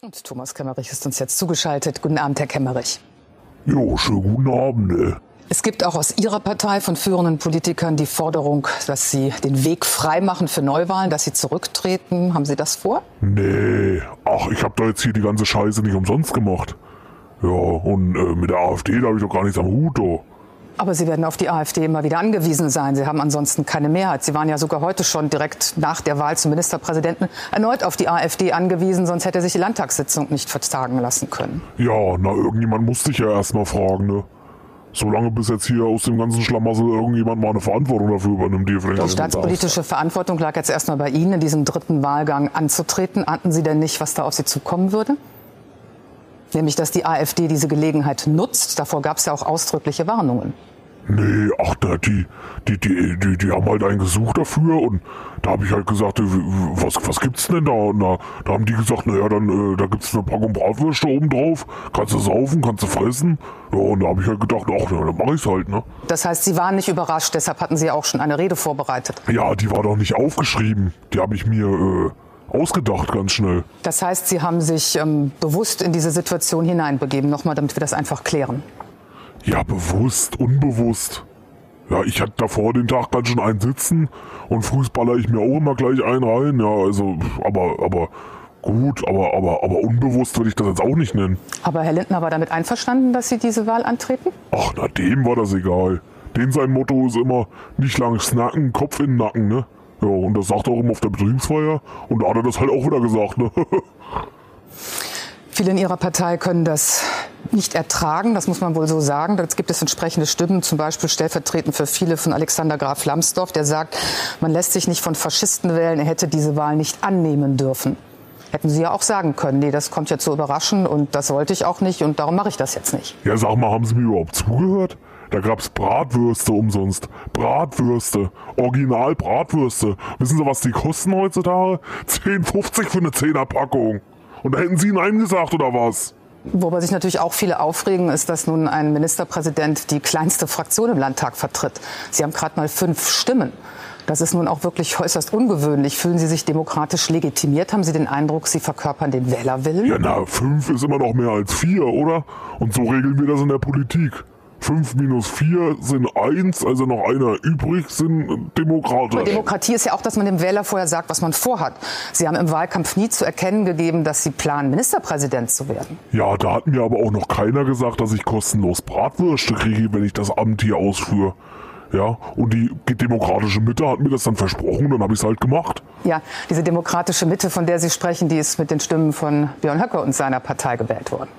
Und Thomas Kemmerich ist uns jetzt zugeschaltet. Guten Abend, Herr Kemmerich. Jo, schönen guten Abend. Ey. Es gibt auch aus Ihrer Partei von führenden Politikern die Forderung, dass Sie den Weg freimachen für Neuwahlen, dass Sie zurücktreten. Haben Sie das vor? Nee, ach, ich habe da jetzt hier die ganze Scheiße nicht umsonst gemacht. Ja, und äh, mit der AfD, da habe ich doch gar nichts am Hut, oh. Aber Sie werden auf die AfD immer wieder angewiesen sein. Sie haben ansonsten keine Mehrheit. Sie waren ja sogar heute schon direkt nach der Wahl zum Ministerpräsidenten erneut auf die AfD angewiesen, sonst hätte sich die Landtagssitzung nicht vertagen lassen können. Ja, na, irgendjemand musste ich ja erstmal fragen, ne? Solange bis jetzt hier aus dem ganzen Schlamassel irgendjemand mal eine Verantwortung dafür übernimmt, die vielleicht Die staatspolitische Verantwortung lag jetzt erstmal bei Ihnen, in diesem dritten Wahlgang anzutreten. Ahnten Sie denn nicht, was da auf Sie zukommen würde? Nämlich, dass die AfD diese Gelegenheit nutzt. Davor gab es ja auch ausdrückliche Warnungen. Nee, ach, da, die, die, die, die, die haben halt einen gesucht dafür und da habe ich halt gesagt, äh, was, was gibt's denn da? Und da, da haben die gesagt, naja, dann, äh, da gibt's eine Packung Bratwürste oben drauf, kannst du saufen, kannst du fressen. Ja, und da habe ich halt gedacht, ach, na, dann mach ich's halt, ne? Das heißt, Sie waren nicht überrascht, deshalb hatten Sie auch schon eine Rede vorbereitet. Ja, die war doch nicht aufgeschrieben. Die habe ich mir, äh, ausgedacht ganz schnell. Das heißt, Sie haben sich ähm, bewusst in diese Situation hineinbegeben. Nochmal, damit wir das einfach klären. Ja, bewusst, unbewusst. Ja, ich hatte davor den Tag ganz schön einen sitzen und fußballer ich mir auch immer gleich einen rein. Ja, also, aber, aber gut, aber, aber, aber unbewusst würde ich das jetzt auch nicht nennen. Aber Herr Lindner war damit einverstanden, dass Sie diese Wahl antreten? Ach, na dem war das egal. Den sein Motto ist immer nicht lang snacken, Kopf in den Nacken, ne? Ja, und das sagt er auch immer auf der Betriebsfeier. Und da hat er das halt auch wieder gesagt, ne? Viele in Ihrer Partei können das nicht ertragen, das muss man wohl so sagen. Da gibt es entsprechende Stimmen, zum Beispiel stellvertretend für viele von Alexander Graf Lambsdorff, der sagt, man lässt sich nicht von Faschisten wählen, er hätte diese Wahl nicht annehmen dürfen. Hätten Sie ja auch sagen können, nee, das kommt ja zu überraschen und das wollte ich auch nicht und darum mache ich das jetzt nicht. Ja, sag mal, haben Sie mir überhaupt zugehört? Da gab's Bratwürste umsonst. Bratwürste. Original Bratwürste. Wissen Sie, was die kosten heutzutage? 10,50 für eine 10er Packung. Und da hätten Sie Nein gesagt, oder was? Worüber sich natürlich auch viele aufregen, ist, dass nun ein Ministerpräsident die kleinste Fraktion im Landtag vertritt. Sie haben gerade mal fünf Stimmen. Das ist nun auch wirklich äußerst ungewöhnlich. Fühlen Sie sich demokratisch legitimiert? Haben Sie den Eindruck, Sie verkörpern den Wählerwillen? Ja, na, fünf ist immer noch mehr als vier, oder? Und so regeln wir das in der Politik. 5 minus 4 sind 1, also noch einer übrig, sind demokratisch. Demokratie ist ja auch, dass man dem Wähler vorher sagt, was man vorhat. Sie haben im Wahlkampf nie zu erkennen gegeben, dass Sie planen, Ministerpräsident zu werden. Ja, da hat mir aber auch noch keiner gesagt, dass ich kostenlos Bratwürste kriege, wenn ich das Amt hier ausführe. Ja, und die demokratische Mitte hat mir das dann versprochen, dann habe ich es halt gemacht. Ja, diese demokratische Mitte, von der Sie sprechen, die ist mit den Stimmen von Björn Höcke und seiner Partei gewählt worden.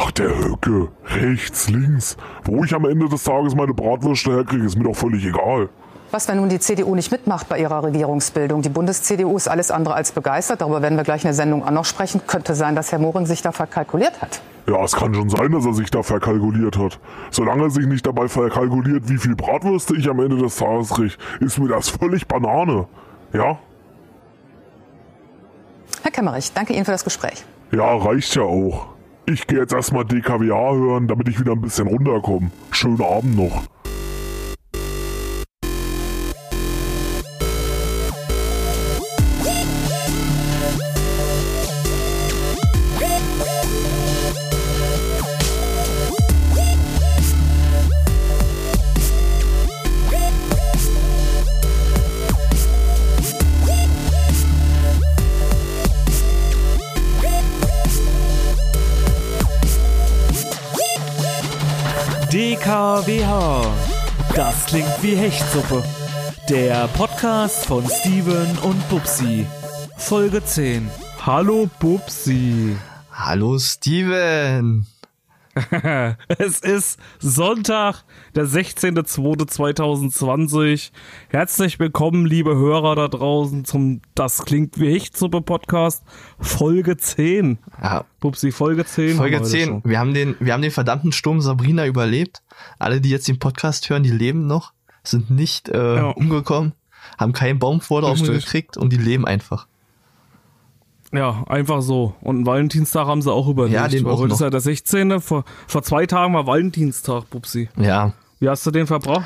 Ach, der Höcke. Rechts, links. Wo ich am Ende des Tages meine Bratwürste herkriege, ist mir doch völlig egal. Was, wenn nun die CDU nicht mitmacht bei ihrer Regierungsbildung? Die Bundes-CDU ist alles andere als begeistert. Darüber werden wir gleich in der Sendung auch noch sprechen. Könnte sein, dass Herr Mohren sich da verkalkuliert hat. Ja, es kann schon sein, dass er sich da verkalkuliert hat. Solange er sich nicht dabei verkalkuliert, wie viel Bratwürste ich am Ende des Tages kriege, ist mir das völlig Banane. Ja? Herr Kemmerich, danke Ihnen für das Gespräch. Ja, reicht ja auch. Ich gehe jetzt erstmal DKWA hören, damit ich wieder ein bisschen runterkomme. Schönen Abend noch. DKWH. Das klingt wie Hechtsuppe. Der Podcast von Steven und Bubsi. Folge 10. Hallo Bubsi. Hallo Steven. es ist Sonntag, der 16.02.2020. Herzlich willkommen, liebe Hörer da draußen, zum Das klingt wie Hechtsuppe Podcast, Folge 10. Ja. Pupsi, Folge 10. Folge 10. Wir haben, den, wir haben den verdammten Sturm Sabrina überlebt. Alle, die jetzt den Podcast hören, die leben noch, sind nicht äh, ja. umgekommen, haben keinen Baum vor der Augen gekriegt und die leben einfach. Ja, einfach so. Und Valentinstag haben sie auch überlebt. Ja, den auch Heute noch. ist ja der 16. Vor, vor zwei Tagen war Valentinstag, Pupsi. Ja. Wie hast du den verbracht?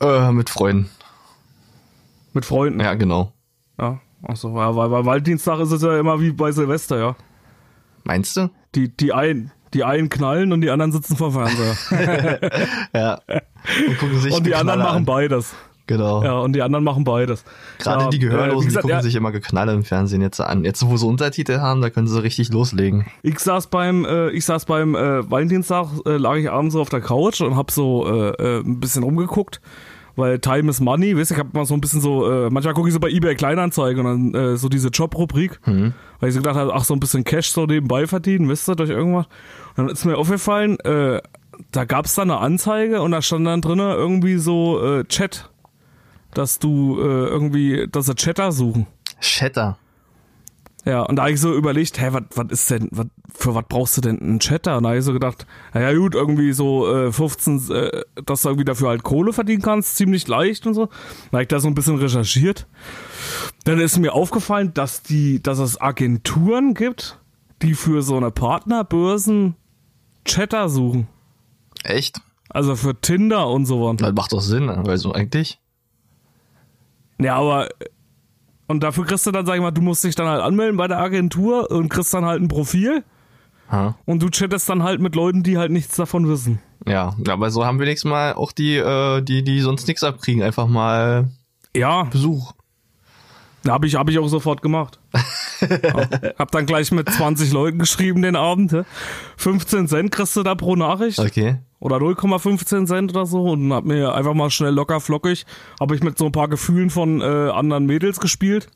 Äh, mit Freunden. Mit Freunden? Ja, genau. Ja, achso, ja, weil bei Valentinstag ist es ja immer wie bei Silvester, ja. Meinst du? Die, die, ein, die einen knallen und die anderen sitzen vor Fernseher. ja. Und, gucken sich und die anderen machen an. beides. Genau. Ja, und die anderen machen beides. Gerade ja, die äh, Gehörlosen, wie gesagt, die gucken ja, sich immer geknalle im Fernsehen jetzt an. Jetzt, wo sie Untertitel haben, da können sie richtig loslegen. Ich saß beim, äh, ich saß beim äh, Valentinstag, äh, lag ich abends so auf der Couch und hab so äh, äh, ein bisschen rumgeguckt, weil Time is Money, weißt du, ich hab mal so ein bisschen so, äh, manchmal gucke ich so bei eBay Kleinanzeigen und dann äh, so diese Job-Rubrik, weil ich so gedacht habe, ach, so ein bisschen Cash so nebenbei verdienen, wisst ihr, durch irgendwas. Und dann ist mir aufgefallen, äh, da gab's da eine Anzeige und da stand dann drinnen irgendwie so äh, Chat, dass du äh, irgendwie, dass sie Chatter suchen. Shatter. Ja, und da habe ich so überlegt, hä, was was ist denn, wat, für was brauchst du denn einen Chatter? Und da habe ich so gedacht, naja gut, irgendwie so äh, 15, äh, dass du irgendwie dafür halt Kohle verdienen kannst, ziemlich leicht und so. Da habe ich da so ein bisschen recherchiert. Dann ist mir aufgefallen, dass die, dass es Agenturen gibt, die für so eine Partnerbörsen Chatter suchen. Echt? Also für Tinder und so was. Das macht doch Sinn, also eigentlich. Ja, aber und dafür kriegst du dann, sag ich mal, du musst dich dann halt anmelden bei der Agentur und kriegst dann halt ein Profil Ha. und du chattest dann halt mit Leuten, die halt nichts davon wissen. Ja, aber so haben wir nächstes Mal auch die, äh, die, die sonst nichts abkriegen, einfach mal Ja, Besuch. Habe ich, hab ich auch sofort gemacht. ja, hab dann gleich mit 20 Leuten geschrieben den Abend. hä? 15 Cent kriegst du da pro Nachricht. Okay. Oder 0,15 Cent oder so. Und hab mir einfach mal schnell locker flockig, habe ich mit so ein paar Gefühlen von äh, anderen Mädels gespielt.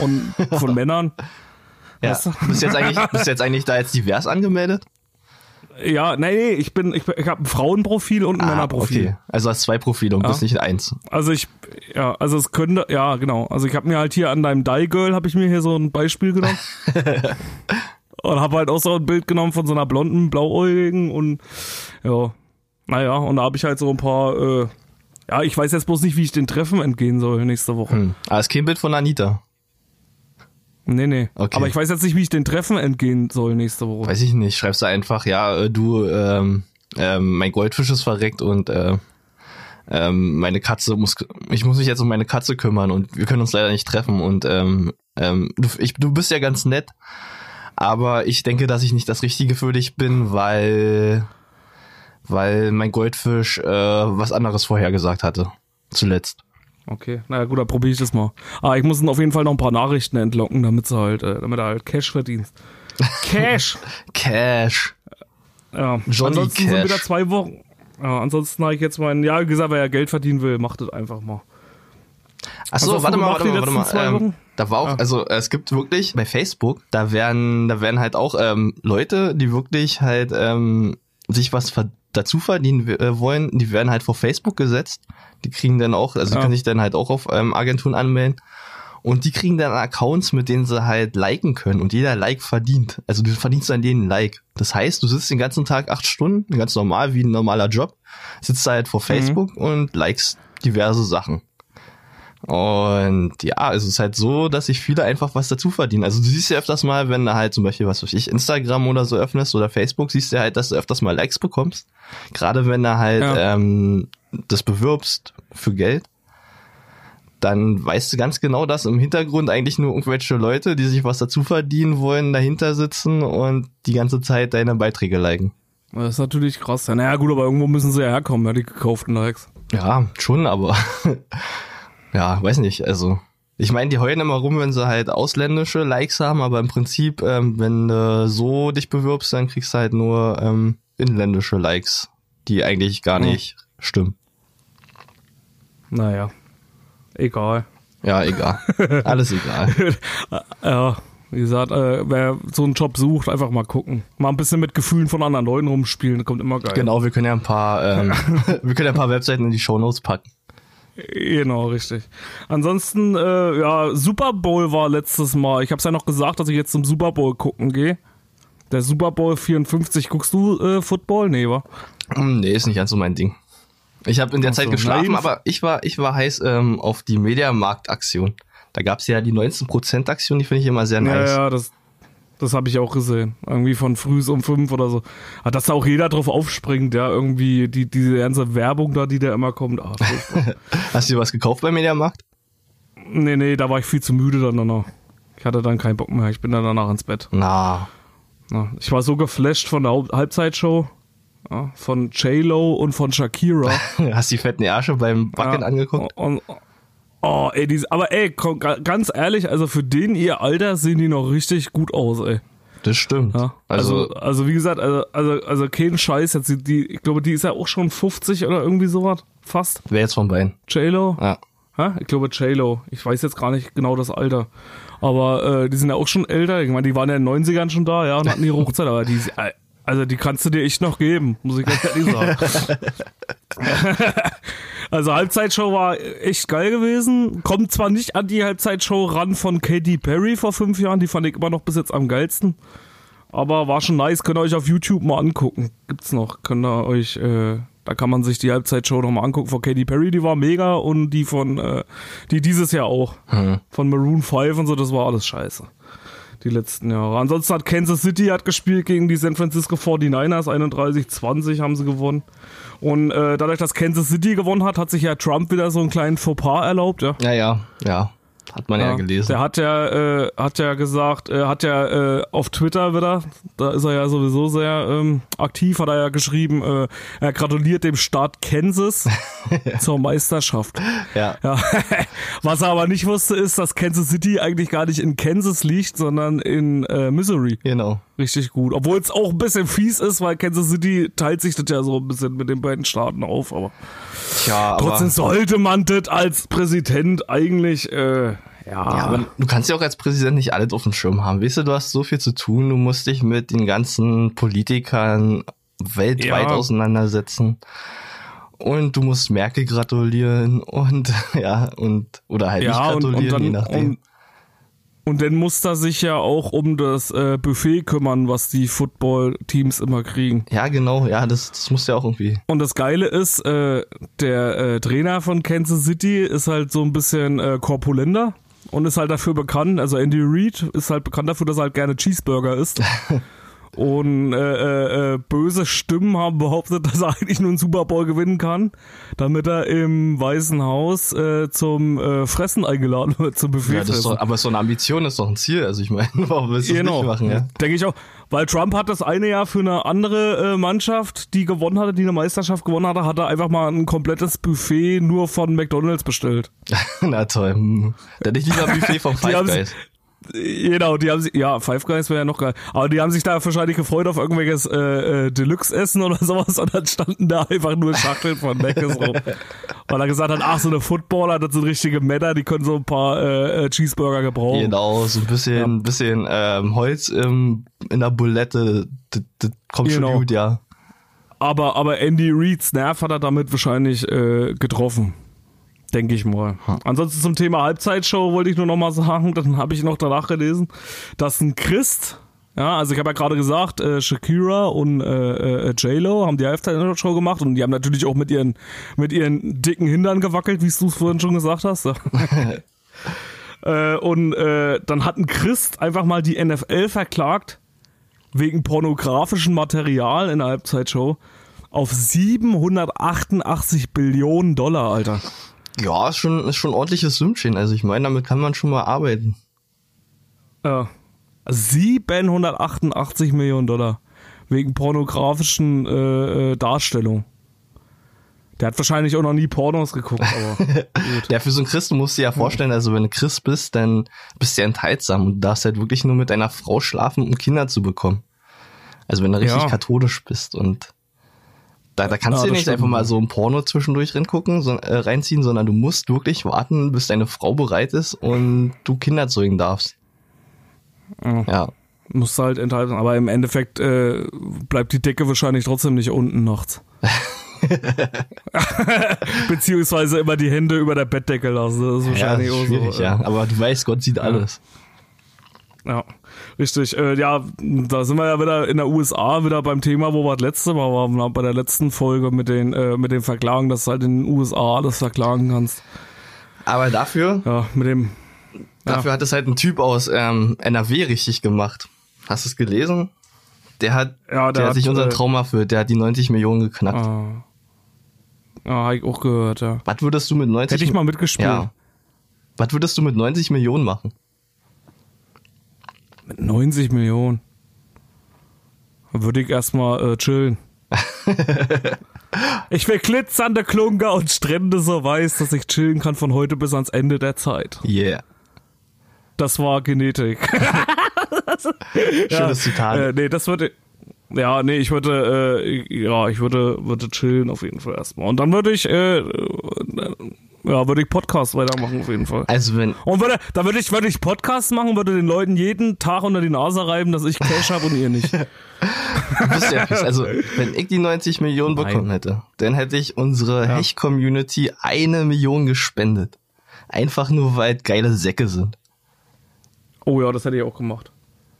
Und von Männern. Ja. Bist du jetzt eigentlich, bist du jetzt eigentlich da jetzt divers angemeldet? Ja, nee, nee, ich bin, ich, ich habe ein Frauenprofil und ein Männerprofil. Ah, okay. Also hast zwei Profile und Ja. bist nicht eins. Also ich, ja, also es könnte, ja, genau. Also ich habe mir halt hier an deinem Die Girl habe ich mir hier so ein Beispiel genommen. und habe halt auch so ein Bild genommen von so einer blonden, blauäugigen und ja, naja, und da habe ich halt so ein paar, äh, ja, ich weiß jetzt bloß nicht, wie ich den Treffen entgehen soll nächste Woche. Hm. Aber ist kein Bild von Anita. Nee, nee. Okay. Aber ich weiß jetzt nicht, wie ich den Treffen entgehen soll nächste Woche. Weiß ich nicht. Schreibst du einfach, ja, äh, du, ähm, ähm, mein Goldfisch ist verreckt und äh, ähm, meine Katze muss, ich muss mich jetzt um meine Katze kümmern und wir können uns leider nicht treffen und ähm, ähm, du, ich, du bist ja ganz nett, aber ich denke, dass ich nicht das Richtige für dich bin, weil, weil mein Goldfisch äh, was anderes vorhergesagt hatte. Zuletzt. Okay, naja gut, dann probiere ich das mal. Ah, ich muss ihn auf jeden Fall noch ein paar Nachrichten entlocken, damit sie halt, äh, damit er halt Cash verdient. Cash! Cash. Ja, Johnny ansonsten sind Cash. wieder zwei Wochen. Ja, ansonsten habe ich jetzt meinen, ja, wie gesagt, wer ja Geld verdienen will, macht das einfach mal. Achso, hast warte mal, warte mal, warte mal. Ähm, da war auch, Ja. also es gibt wirklich bei Facebook, da werden, da werden halt auch ähm, Leute, die wirklich halt ähm, sich was ver dazu verdienen äh, wollen, die werden halt vor Facebook gesetzt. Die kriegen dann auch, also die Ja. können sich dann halt auch auf ähm, Agenturen anmelden. Und die kriegen dann Accounts, mit denen sie halt liken können. Und jeder Like verdient. Also du verdienst an denen ein Like. Das heißt, du sitzt den ganzen Tag acht Stunden, ganz normal, wie ein normaler Job, sitzt da halt vor Facebook und likest diverse Sachen. Und ja, es ist halt so, dass sich viele einfach was dazu verdienen. Also du siehst ja öfters mal, wenn du halt zum Beispiel, was weiß ich, Instagram oder so öffnest oder Facebook, siehst du halt, dass du öfters mal Likes bekommst. Gerade wenn du halt Ja. ähm, das bewirbst für Geld, dann weißt du ganz genau, dass im Hintergrund eigentlich nur irgendwelche Leute, die sich was dazu verdienen wollen, dahinter sitzen und die ganze Zeit deine Beiträge liken. Das ist natürlich krass. Ja, naja, gut, aber irgendwo müssen sie ja herkommen, ja, die gekauften Likes. Ja, schon, aber ja, weiß nicht. Also ich meine, die heulen immer rum, wenn sie halt ausländische Likes haben, aber im Prinzip, ähm, wenn du so dich bewirbst, dann kriegst du halt nur ähm, inländische Likes, die eigentlich gar Ja. nicht stimmen. Naja, egal. Ja, egal. Alles egal. ja, wie gesagt, äh, wer so einen Job sucht, einfach mal gucken. Mal ein bisschen mit Gefühlen von anderen Leuten rumspielen, kommt immer geil. Genau, wir können ja ein paar, ähm, wir können ja ein paar Webseiten in die Shownotes packen. Genau, richtig. Ansonsten, äh, ja, Super Bowl war letztes Mal. Ich hab's ja noch gesagt, dass ich jetzt zum Super Bowl gucken gehe. Der Super Bowl 54. Guckst du äh, Football? Nee, wa? Hm, Nee, ist nicht ganz so mein Ding. Ich habe in der Ach so, Zeit geschlafen, nein. aber ich war, ich war heiß ähm, auf die Mediamarkt-Aktion. Da gab's ja die 19%-Aktion, die finde ich immer sehr nice. Ja, ja, das, das habe ich auch gesehen. Irgendwie von früh um fünf oder so. Ah, Dass da auch jeder drauf aufspringt, ja, irgendwie die, diese ganze Werbung da, die da immer kommt. Ah. Hast du dir was gekauft beim Mediamarkt? nee, nee, da war ich viel zu müde dann danach. Ich hatte dann keinen Bock mehr. Ich bin dann danach ins Bett. Na, Ja, ich war so geflasht von der Halbzeitshow. Ja, von J-Lo und von Shakira. Hast die fetten Ärsche beim Backen Ja, angeguckt? Und, oh, ey, die, aber ey, komm, ga- ganz ehrlich, also für den ihr Alter sehen die noch richtig gut aus, ey. Das stimmt. Ja, also, also, wie gesagt, also, also, also kein Scheiß, jetzt die, die, ich glaube, die ist ja auch schon 50 oder irgendwie sowas, fast. wer jetzt von beiden? J-Lo? Ja. Ja, ich glaube J-Lo. Ich weiß jetzt gar nicht genau das Alter. Aber äh, die sind ja auch schon älter. Ich meine, die waren ja in den 90ern schon da, ja, und hatten ihre Hochzeit. Aber die, äh, also die kannst du dir echt noch geben, muss ich ganz ehrlich sagen. also Halbzeitshow war echt geil gewesen. Kommt zwar nicht an die Halbzeitshow ran von Katy Perry vor fünf Jahren, die fand ich immer noch bis jetzt am geilsten. Aber war schon nice, könnt ihr euch auf YouTube mal angucken. Gibt's noch, könnt ihr euch, äh, da kann man sich die Halbzeitshow noch mal angucken von Katy Perry, die war mega und die von, äh, die dieses Jahr auch. Von Maroon 5 und so, das war alles scheiße. Die letzten Jahre. Ansonsten hat Kansas City hat gespielt gegen die San Francisco 49ers, 31-20 haben sie gewonnen. Und äh, dadurch, dass Kansas City gewonnen hat, hat sich ja Trump wieder so einen kleinen Fauxpas erlaubt, ja. Ja, ja, ja. Hat man ja, gelesen. Der hat ja, äh, hat ja gesagt, äh, hat ja äh, auf Twitter wieder, da ist er ja sowieso sehr ähm, aktiv, hat er ja geschrieben, äh, er gratuliert dem Staat Kansas zur Meisterschaft. ja. Ja. Was er aber nicht wusste, ist, dass Kansas City eigentlich gar nicht in Kansas liegt, sondern in äh, Missouri. Genau. Richtig gut. Obwohl es auch ein bisschen fies ist, weil Kansas City teilt sich das ja so ein bisschen mit den beiden Staaten auf, aber Tja, aber, trotzdem sollte man das als Präsident eigentlich, äh, ja. ja, aber du kannst ja auch als Präsident nicht alles auf dem Schirm haben. Weißt du, du hast so viel zu tun, du musst dich mit den ganzen Politikern weltweit Ja. auseinandersetzen. Und du musst Merkel gratulieren und ja, und oder halt nicht ja, und, gratulieren, und dann, je nachdem. Und, und dann muss er sich ja auch um das äh, Buffet kümmern, was die Football-Teams immer kriegen. ja, genau, ja, das, das muss ja auch irgendwie. Und das Geile ist, äh, der äh, Trainer von Kansas City ist halt so ein bisschen äh, korpulenter und ist halt dafür bekannt, also Andy Reid ist halt bekannt dafür, dass er halt gerne Cheeseburger isst. Und äh, äh, äh, böse Stimmen haben behauptet, dass er eigentlich nur einen Super Bowl gewinnen kann, damit er im Weißen Haus äh, zum äh, Fressen eingeladen wird, zum Buffet. Ja, das doch, aber so eine Ambition ist doch ein Ziel. Also ich meine, warum willst du das Genau, nicht machen? Ja? denke ich auch. Weil Trump hat das eine Jahr für eine andere äh, Mannschaft, die gewonnen hatte, die eine Meisterschaft gewonnen hatte, hat er einfach mal ein komplettes Buffet nur von McDonalds bestellt. Na toll. Hm. Da hätte ich lieber Buffet vom Five Guys. Genau, die haben sich, ja, Five Guys wäre ja noch geil, aber die haben sich da wahrscheinlich gefreut auf irgendwelches äh, äh, Deluxe-Essen oder sowas und dann standen da einfach nur Schachteln von Mc's rum. Weil er gesagt hat, ach, so eine Footballer, das sind richtige Männer, die können so ein paar äh, äh, Cheeseburger gebrauchen. Genau, so ein bisschen, bisschen ähm, Holz im, in der Bulette. Das, das kommt Genau. schon gut, ja. Aber, aber Andy Reid's Nerv hat er damit wahrscheinlich äh, getroffen. Denke ich mal. Ansonsten zum Thema Halbzeitshow wollte ich nur noch mal sagen, dann habe ich noch danach gelesen, dass ein Christ, ja, also ich habe ja gerade gesagt, äh, Shakira und äh, äh, J-Lo haben die Halbzeitshow gemacht und die haben natürlich auch mit ihren, mit ihren dicken Hindern gewackelt, wie du es vorhin schon gesagt hast. Äh, und äh, dann hat ein Christ einfach mal die NFL verklagt, wegen pornografischem Material in der Halbzeitshow auf 788 Billionen Dollar, Alter. Ja, ist schon, ist schon ein ordentliches Sümmchen. Also ich meine, damit kann man schon mal arbeiten. Ja. 788 Millionen Dollar. Wegen pornografischen äh, äh, Darstellung. Der hat wahrscheinlich auch noch nie Pornos geguckt, aber gut. Ja, für so einen Christ, du musst dir ja vorstellen, also wenn du Christ bist, dann bist du ja enthaltsam und du darfst halt wirklich nur mit deiner Frau schlafen, um Kinder zu bekommen. Also wenn du richtig Ja. katholisch bist und da, da kannst Ja, du nicht stimmt. einfach mal so ein Porno zwischendurch reingucken, so, äh, reinziehen, sondern du musst wirklich warten, bis deine Frau bereit ist und du Kinder zeugen darfst. Ja. Ja. Musst halt enthalten. Aber im Endeffekt äh, bleibt die Decke wahrscheinlich trotzdem nicht unten nachts. Beziehungsweise immer die Hände über der Bettdecke lassen. Das ist Ja, wahrscheinlich auch schwierig, so. äh, ja. Aber du weißt, Gott sieht alles. Ja, richtig. Äh, ja, da sind wir ja wieder in der USA wieder beim Thema, wo wir das letzte Mal waren, bei der letzten Folge mit den, äh, mit den Verklagen, dass du halt in den USA alles verklagen kannst. Aber dafür, Ja, mit dem, dafür hat es halt ein Typ aus ähm, NRW richtig gemacht. Hast du es gelesen? Der hat, Ja, der der, hat sich unseren äh, Traum erfüllt. Der hat die 90 Millionen geknackt. ah, ja, hab ich auch gehört, ja. Was würdest du mit 90 Hätte ich mal mitgespielt. Ja. Was würdest du mit 90 Millionen machen? Mit 90 Millionen. Würde ich erstmal äh, chillen. ich will glitzernde Klunker und Strände so weiß, dass ich chillen kann von heute bis ans Ende der Zeit. Yeah. Das war Genetik. Schönes Zitat. Äh, nee, das würde. Ja, nee, ich würde, äh, ja, ich würde, würde chillen auf jeden Fall erstmal. Und dann würde ich, äh, äh, ja, würde ich Podcast weitermachen auf jeden Fall. Also wenn, Und würde, da würde ich, würde ich Podcast machen, würde den Leuten jeden Tag unter die Nase reiben, dass ich Cash habe und ihr nicht. ja fies. Also wenn ich die 90 Millionen bekommen Nein. hätte, dann hätte ich unsere Ja. Hecht-Community eine Million gespendet. Einfach nur, weil geile Säcke sind. Oh ja, das hätte ich auch gemacht.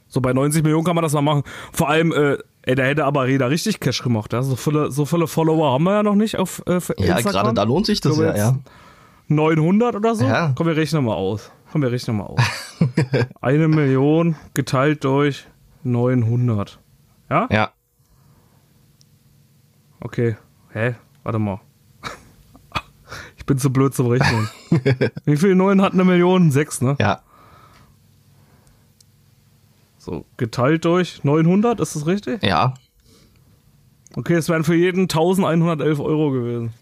So bei 90 Millionen kann man das mal machen. Vor allem, äh, ey, da hätte aber Reda richtig Cash gemacht. Ja? So, viele, so viele Follower haben wir ja noch nicht auf äh, für Ja, Instagram. gerade da lohnt sich das Ich ja, ja. Jetzt 900 oder so? Ja. Komm, wir rechnen mal aus. Komm, wir rechnen mal aus. Eine Million geteilt durch 900. Ja? Ja. Okay. Hä? Warte mal. Ich bin zu blöd zum Rechnen. Wie viel Neun hat eine Million? Sechs, ne? Ja. So, geteilt durch 900, ist das richtig? Ja. Okay, es wären für jeden 1111 Euro gewesen.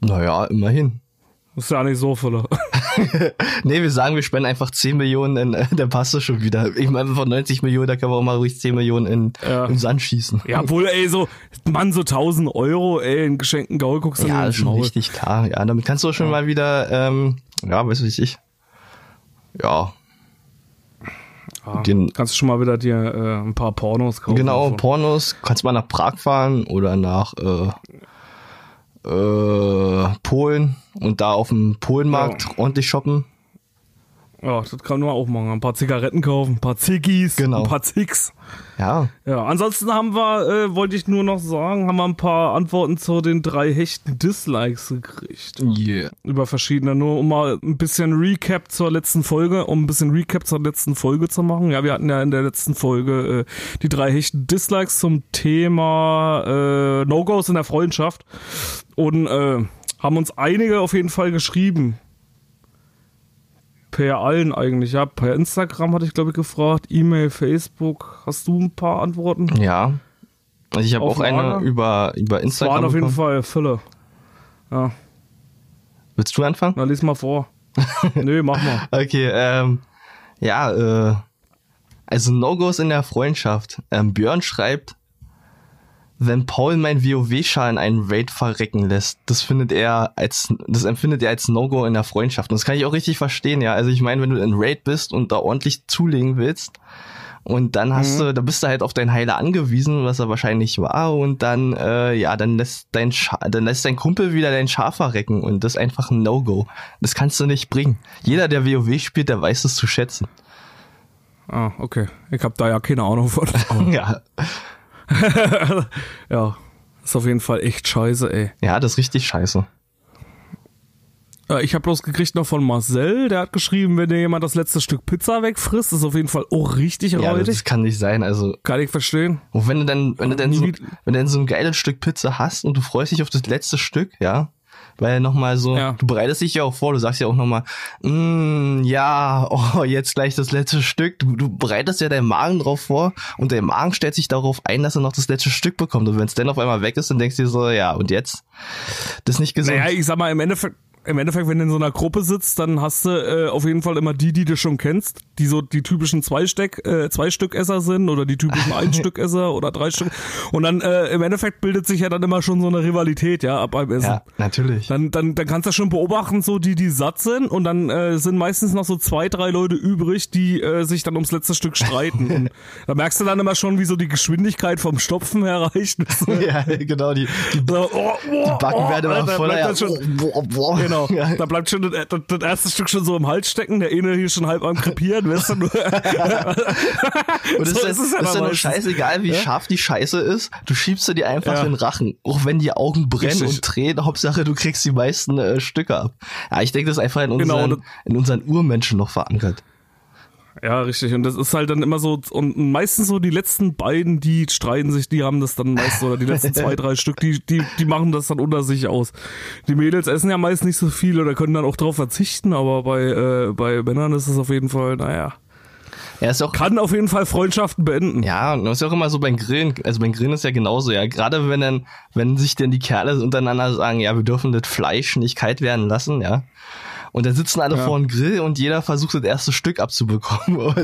Naja, immerhin. Das ist ja nicht so viele. Nee, wir sagen, wir spenden einfach 10 Millionen, in, äh, der passt das schon wieder. Ich meine, von 90 Millionen, da können wir auch mal ruhig 10 Millionen in, Ja. im Sand schießen. ja, wohl, ey, so, Mann, so 1000 Euro, ey, in geschenkten Gaul guckst du Ja, mir ist schon richtig klar. Ja, damit kannst du auch schon mal wieder, ähm, ja, weiß ich ich. Ja, Ja, Den- kannst du schon mal wieder dir äh, ein paar Pornos kaufen. genau, davon. Pornos. Kannst mal nach Prag fahren oder nach äh, äh, Polen und da auf dem Polenmarkt Ja. ordentlich shoppen. Ja, das kann man auch machen. Ein paar Zigaretten kaufen, ein paar Ziggis, Genau. ein paar Zicks. Ja, Ja, ansonsten haben wir, äh, wollte ich nur noch sagen, haben wir ein paar Antworten zu den drei hechten Dislikes gekriegt. yeah. Über verschiedene, nur um mal ein bisschen Recap zur letzten Folge, um ein bisschen Recap zur letzten Folge zu machen. Ja, wir hatten ja in der letzten Folge äh, die drei hechten Dislikes zum Thema äh, No-Gos in der Freundschaft und äh, haben uns einige auf jeden Fall geschrieben. Per allen eigentlich, ja. Per Instagram hatte ich, glaube ich, gefragt. E-Mail, Facebook. Hast du ein paar Antworten? Ja. Also ich habe auch eine über, über Es Instagram. waren auf jeden bekommen. Fall Fülle. Ja, Willst du anfangen? na lies mal vor. Nö, mach mal. Okay, ähm, ja, äh, also No-Gos in der Freundschaft. Ähm, Björn schreibt, wenn Paul mein WoW-Schal in einen Raid verrecken lässt, das findet er als, das empfindet er als No-Go in der Freundschaft. Und das kann ich auch richtig verstehen, ja. Also ich meine, wenn du in Raid bist und da ordentlich zulegen willst, und dann hast du, da bist du halt auf deinen Heiler angewiesen, was er wahrscheinlich war, und dann, äh, ja, dann lässt dein Scha dann lässt dein Kumpel wieder dein Schaf verrecken und das ist einfach ein No-Go. Das kannst du nicht bringen. Jeder, der WoW spielt, der weiß es zu schätzen. Ah, okay. Ich habe da ja keine Ahnung von. Ja, ja, ist auf jeden Fall echt scheiße, ey. ja, das ist richtig scheiße. Äh, Ich habe bloß gekriegt noch von Marcel, der hat geschrieben, wenn dir jemand das letzte Stück Pizza wegfrisst, ist auf jeden Fall auch richtig Ja, räudig. das kann nicht sein. Also, Kann ich verstehen. und wenn du dann, wenn du dann Nie so, wenn du dann so ein geiles Stück Pizza hast und du freust dich auf das letzte Stück, ja, weil nochmal so, Ja. du bereitest dich ja auch vor, du sagst ja auch nochmal, mm, ja, oh, jetzt gleich das letzte Stück. Du, du bereitest ja deinen Magen drauf vor und dein Magen stellt sich darauf ein, dass er noch das letzte Stück bekommt. Und wenn es dann auf einmal weg ist, dann denkst du dir so, ja, und jetzt? Das ist nicht gesund. Naja, ich sag mal, im Endeffekt, im Endeffekt, wenn du in so einer Gruppe sitzt, dann hast du äh, auf jeden Fall immer die, die du schon kennst, die so die typischen Zwei-Steck, äh, Zwei-Stück-Esser sind oder die typischen Ein-Stück-Esser oder drei Stück. Und dann äh, im Endeffekt bildet sich ja dann immer schon so eine Rivalität, ja, ab beim Essen. ja, natürlich. Dann, dann, dann kannst du schon beobachten, so die, die satt sind und dann äh, sind meistens noch so zwei, drei Leute übrig, die äh, sich dann ums letzte Stück streiten. und da merkst du dann immer schon, wie so die Geschwindigkeit vom Stopfen erreicht. ja, genau, die, die, So, oh, oh, die Backen oh, werden immer voller. Ja, schon, boah, boah. Genau, Ja. da bleibt schon das, das, das erste Stück schon so im Hals stecken, der eine hier schon halb am krepieren, weißt du nur. Und So ist, ja ist dann ja nur meistens. scheißegal, wie scharf die Scheiße ist. Du schiebst sie dir einfach Ja. in den Rachen. Auch wenn die Augen brennen Richtig. und tränen, Hauptsache du kriegst die meisten äh, Stücke ab. Ja, ich denke, das ist einfach in Genau, unseren, das- in unseren Urmenschen noch verankert. Ja, richtig. Und das ist halt dann immer so, und meistens so die letzten beiden, die streiten sich, die haben das dann meist, oder die letzten zwei, drei Stück, die, die, die machen das dann unter sich aus. Die Mädels essen ja meist nicht so viel oder können dann auch drauf verzichten, aber bei, äh, bei Männern ist es auf jeden Fall, naja. Er ist auch Kann auf jeden Fall Freundschaften beenden. Ja, und das ist ja auch immer so beim Grillen, also beim Grillen ist ja genauso, ja. Gerade wenn dann, wenn sich denn die Kerle untereinander sagen, ja, wir dürfen das Fleisch nicht kalt werden lassen, ja. Und dann sitzen alle Ja. vor dem Grill und jeder versucht das erste Stück abzubekommen. Und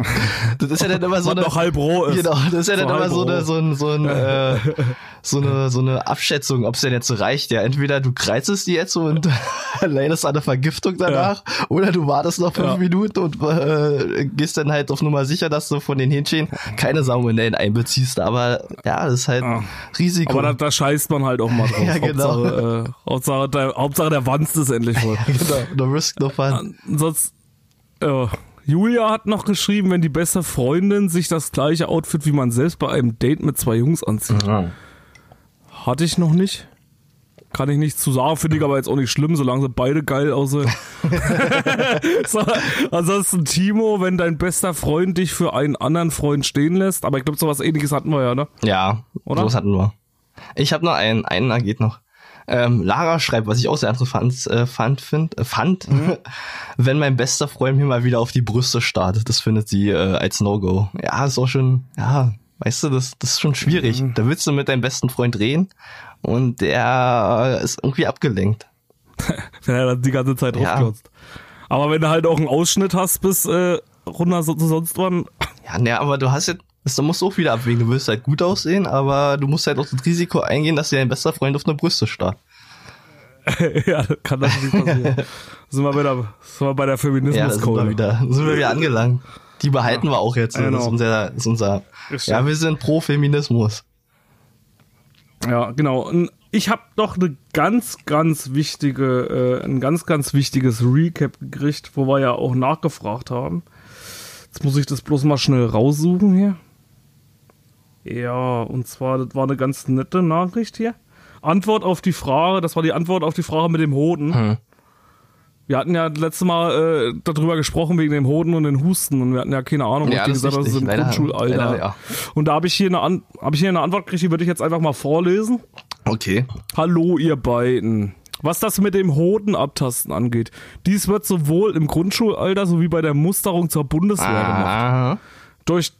das ist ja dann immer so eine, noch halb roh ist. Genau, das ist ja dann immer so eine, so ein, so ein, äh, so eine, so eine Abschätzung, ob es denn jetzt so reicht. Ja, entweder du kreizest die jetzt und leidest an eine Vergiftung danach, oder du wartest noch fünf Ja. Minuten und äh, gehst dann halt auf Nummer sicher, dass du von den Hähnchen keine Salmonellen einbeziehst. Aber ja, das ist halt Ja. Risiko. Aber da, da scheißt man halt auch mal drauf. Ja, genau. Hauptsache, äh, Hauptsache, der, Hauptsache der Wanst ist endlich voll. genau, no risk, no fun. Sonst, äh, Julia hat noch geschrieben, wenn die beste Freundin sich das gleiche Outfit wie man selbst bei einem Date mit zwei Jungs anzieht. Hatte ich noch nicht. Kann ich nichts zu sagen, finde ich aber jetzt auch nicht schlimm, solange sie beide geil aussehen. so, ansonsten Timo, wenn dein bester Freund dich für einen anderen Freund stehen lässt, aber ich glaube, sowas ähnliches hatten wir ja, ne? Ja, Oder? sowas hatten wir. Ich habe noch einen, einen geht noch. Ähm, Lara schreibt, was ich auch sehr interessant äh, fand, find, äh, fand Mhm. wenn mein bester Freund mir mal wieder auf die Brüste startet, das findet sie äh, als No-Go. Ja, ist auch schon, ja, weißt du, das, das ist schon schwierig. Mhm. Da willst du mit deinem besten Freund reden und der ist irgendwie abgelenkt. Wenn er dann die ganze Zeit Ja. draufklotzt. Aber wenn du halt auch einen Ausschnitt hast bis äh, runter so, zu sonst wann, Ja, ne, aber du hast jetzt, das, da musst du auch wieder abwägen. Du willst halt gut aussehen, aber du musst halt auch das Risiko eingehen, dass dir dein bester Freund auf eine Brüste starrt. ja, kann das nicht passieren. sind wir bei der, sind wir bei der Ja, sind wir Feminismus-Code. wieder, sind wir wieder angelangt. Die behalten wir auch jetzt. Das Genau. ist unser, das ist unser Richtig. ja, wir sind pro Feminismus. Ja, genau. Ich habe noch eine ganz, ganz wichtige, äh, ein ganz, ganz wichtiges Recap gekriegt, wo wir ja auch nachgefragt haben. Jetzt muss ich das bloß mal schnell raussuchen hier. Ja, und zwar, das war eine ganz nette Nachricht hier. Antwort auf die Frage, das war die Antwort auf die Frage mit dem Hoden. Hm. Wir hatten ja das letzte Mal äh, darüber gesprochen wegen dem Hoden und den Husten und wir hatten ja keine Ahnung, Ja, was die gesagt haben, das ist im Grundschulalter. leider, ja. Und da habe ich hier eine An habe ich hier eine Antwort gekriegt, die würde ich jetzt einfach mal vorlesen. Okay. Hallo ihr beiden. Was das mit dem Hodenabtasten angeht, dies wird sowohl im Grundschulalter sowie bei der Musterung zur Bundeswehr gemacht. Ah, Durch,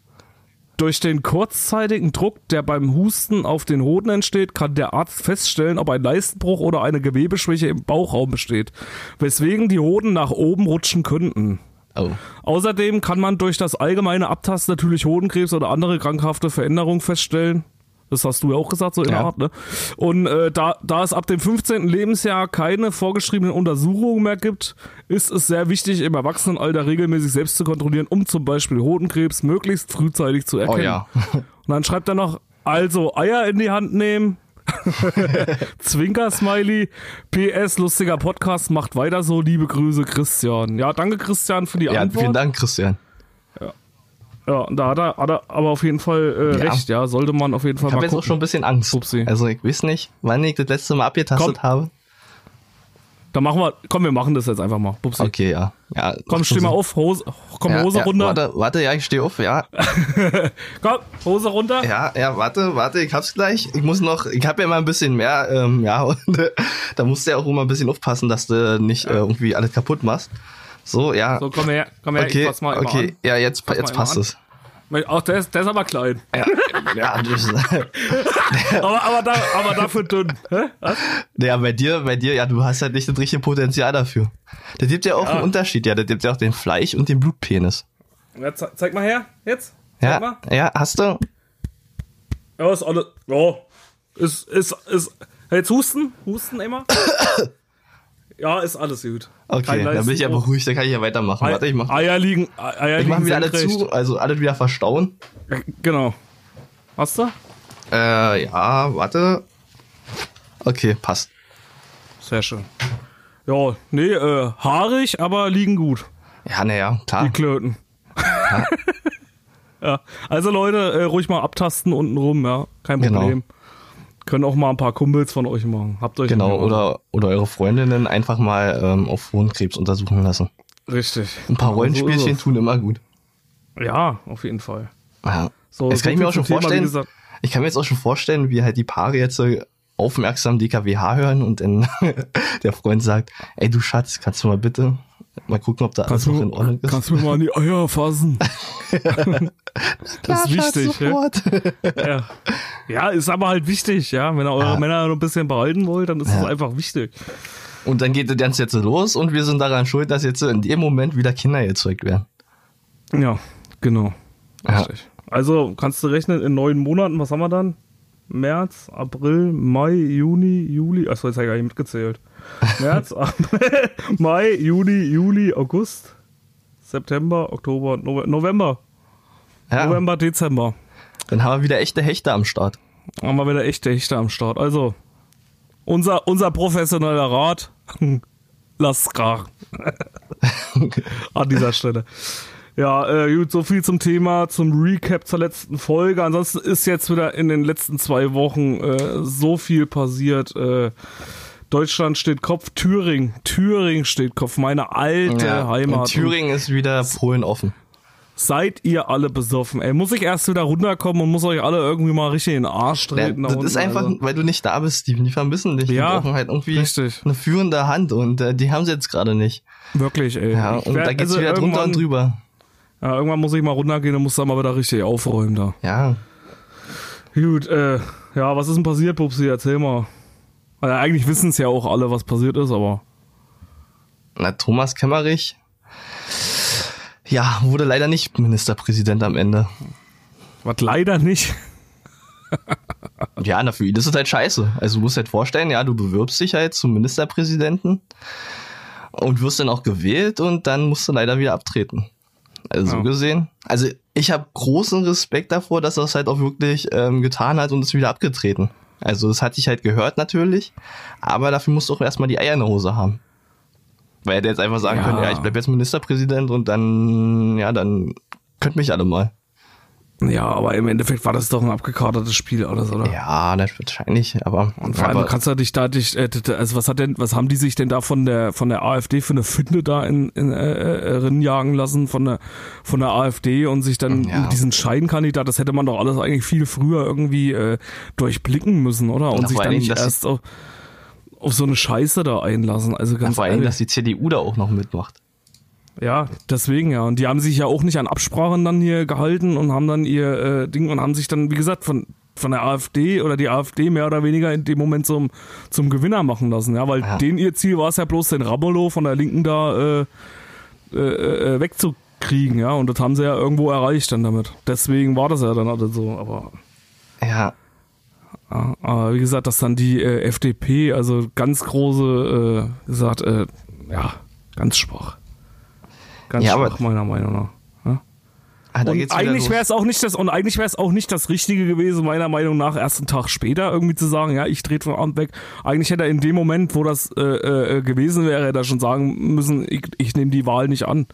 durch den kurzzeitigen Druck, der beim Husten auf den Hoden entsteht, kann der Arzt feststellen, ob ein Leistenbruch oder eine Gewebeschwäche im Bauchraum besteht, weswegen die Hoden nach oben rutschen könnten. oh. Außerdem kann man durch das allgemeine Abtasten natürlich Hodenkrebs oder andere krankhafte Veränderungen feststellen. Das hast du ja auch gesagt, so in der Ja. Art, ne? Und äh, da, da es ab dem 15. Lebensjahr keine vorgeschriebenen Untersuchungen mehr gibt, ist es sehr wichtig, im Erwachsenenalter regelmäßig selbst zu kontrollieren, um zum Beispiel Hodenkrebs möglichst frühzeitig zu Oh erkennen. ja. Und dann schreibt er noch, also Eier in die Hand nehmen. Zwinker-Smiley. PS, lustiger Podcast, macht weiter so. Liebe Grüße, Christian. Ja, danke, Christian, für die Ja, Antwort. vielen Dank, Christian. Ja, da hat er, hat er aber auf jeden Fall äh, Ja. recht, ja. Sollte man auf jeden Fall Ich habe mal jetzt auch gucken. schon ein bisschen Angst. Upsi. Also ich weiß nicht, wann ich das letzte Mal abgetastet Komm. habe. Dann machen wir, komm, wir machen das jetzt einfach mal. Pupsi. Okay, ja. ja Komm, steh mal auf, Hose, komm, ja, Hose ja, runter. Warte, warte, ja, ich stehe auf, ja. Komm, Hose runter. Ja, ja, warte, warte, ich hab's gleich. Ich muss noch, ich habe ja immer ein bisschen mehr, ähm, ja, und äh, da musst du ja auch immer ein bisschen aufpassen, dass du nicht äh, irgendwie alles kaputt machst. So, ja. So, komm her, komm her, ich okay, fass mal immer okay, ja, jetzt, mal jetzt passt an. es. an. Auch der ist, der ist aber klein. Ja, ja, das, aber, aber, da, aber dafür dünn. Hä? Was? ja, bei dir, bei dir, ja, du hast halt nicht das richtige Potenzial dafür. Da gibt ja auch Ja. einen Unterschied, ja, da gibt ja auch den Fleisch und den Blutpenis. Ja, ze zeig mal her, jetzt. Zeig mal. Ja, ja, hast du? Ja, ist alles. Ja. Ist, ist, ist. Jetzt husten? Husten immer? ja, ist alles gut. Okay, dann bin ich ja Leistenbruch. beruhigt, dann kann ich ja weitermachen. Warte, ich mach, Eier liegen. Eier ich mach wieder alle senkrecht. zu, also alle wieder verstauen. Genau. Hast du? Äh, ja, warte. Okay, passt. Sehr schön. Ja, nee, äh, haarig, aber liegen gut. Ja, naja, Die klar. Klöten. ja. Also Leute, äh, ruhig mal abtasten unten rum, ja. Kein Genau. Können auch mal ein paar Kumpels von euch machen. Habt euch Genau, nicht mehr- oder, oder eure Freundinnen einfach mal ähm, auf Hohenkrebs untersuchen lassen. Richtig. Ein paar Genau, so Rollenspielchen ist tun immer gut. Ja, auf jeden Fall. Ja. So, so kann ich mir auch schon Thema, vorstellen, ich kann mir jetzt auch schon vorstellen, wie halt die Paare jetzt so aufmerksam DKWH hören und dann der Freund sagt, ey du Schatz, kannst du mal bitte Mal gucken, ob da alles Kannst noch du, in Ordnung ist. kannst du mir mal an die Eier fassen? das ist wichtig, ja? ja. Ja, ist aber halt wichtig, ja. Wenn ihr eure Ja. Männer noch ein bisschen behalten wollt, dann ist es Ja. einfach wichtig. Und dann geht das Ganze jetzt los und wir sind daran schuld, dass jetzt in dem Moment wieder Kinder gezeugt werden. Ja, genau. Richtig. Also kannst du rechnen, in neun Monaten, was haben wir dann? März, April, Mai, Juni, Juli. Achso, jetzt habe ich gar nicht mitgezählt. März, April, Mai, Juni, Juli, August, September, Oktober, Nove- November. Ja, November, Dezember. dann haben wir wieder echte Hechte am Start. Haben wir wieder echte Hechte am Start. Also, unser, unser professioneller Rat, lasst krachen. An dieser Stelle. Ja, äh, gut, so viel zum Thema, zum Recap zur letzten Folge. Ansonsten ist jetzt wieder in den letzten zwei Wochen äh, so viel passiert. Äh, Deutschland steht Kopf, Thüringen, Thüringen steht Kopf, meine alte Heimat. Und Thüringen ist wieder Polen offen. Seid ihr alle besoffen? Ey, muss ich erst wieder runterkommen und muss euch alle irgendwie mal richtig in den Arsch Ja, treten? da das unten, ist einfach, also. weil du nicht da bist, Steven. Die vermissen dich. Ja, die brauchen halt irgendwie richtig. eine führende Hand und äh, die haben sie jetzt gerade nicht. Wirklich, ey. Ja, und werd- da geht's also wieder drunter und drüber. Ja, irgendwann muss ich mal runtergehen und muss da mal wieder richtig aufräumen da. Ja. Gut, äh, ja, was ist denn passiert, Pupsi? Erzähl mal. Also eigentlich wissen es ja auch alle, was passiert ist, aber. Na, Thomas Kemmerich, ja, wurde leider nicht Ministerpräsident am Ende. Was leider nicht. Ja, na, für ihn ist es halt scheiße. Also du musst halt vorstellen, ja, du bewirbst dich halt zum Ministerpräsidenten und wirst dann auch gewählt und dann musst du leider wieder abtreten. Also so Ja. gesehen. Also ich habe großen Respekt davor, dass er es halt auch wirklich ähm, getan hat und ist wieder abgetreten. Also das hatte ich halt gehört natürlich, aber dafür musst du auch erstmal die Eier in der Hose haben. Weil er hätte jetzt einfach sagen Ja. können, ja, ich bleib jetzt Ministerpräsident und dann, ja, dann könnt mich alle mal. Ja, aber im Endeffekt war das doch ein abgekartetes Spiel alles, oder? Ja, das wahrscheinlich, aber. Und vor allem aber, kannst du dich da dich, äh, also was hat denn, was haben die sich denn da von der von der AfD für eine Finde da in, in äh, äh, rinjagen lassen von der von der AfD und sich dann Ja. diesen Scheinkandidat, das hätte man doch alles eigentlich viel früher irgendwie äh, durchblicken müssen, oder? Und sich dann nicht erst auf, auf so eine Scheiße da einlassen. Also ganz vor allem, dass die CDU da auch noch mitmacht. Ja, deswegen ja. Und die haben sich ja auch nicht an Absprachen dann hier gehalten und haben dann ihr äh, Ding und haben sich dann, wie gesagt, von, von der AfD oder die AfD mehr oder weniger in dem Moment zum, zum Gewinner machen lassen. Ja, weil Ja. denen ihr Ziel war es ja bloß, den Rabolo von der Linken da äh, äh, äh, wegzukriegen, ja. Und das haben sie ja irgendwo erreicht dann damit. Deswegen war das ja dann alles so. Aber Ja, ja, aber wie gesagt, dass dann die äh, FDP, also ganz große, äh, gesagt, äh, ja, ganz schwach. Ganz Ja, aber- schwach, meiner Meinung nach. Ja? ah, da und eigentlich wäre es auch nicht das und eigentlich wäre es auch nicht das Richtige gewesen, meiner Meinung nach, erst einen Tag später irgendwie zu sagen, ja, ich trete vom Amt weg. Eigentlich hätte er in dem Moment, wo das äh, äh, gewesen wäre, hätte er schon sagen müssen, ich, ich nehme die Wahl nicht an.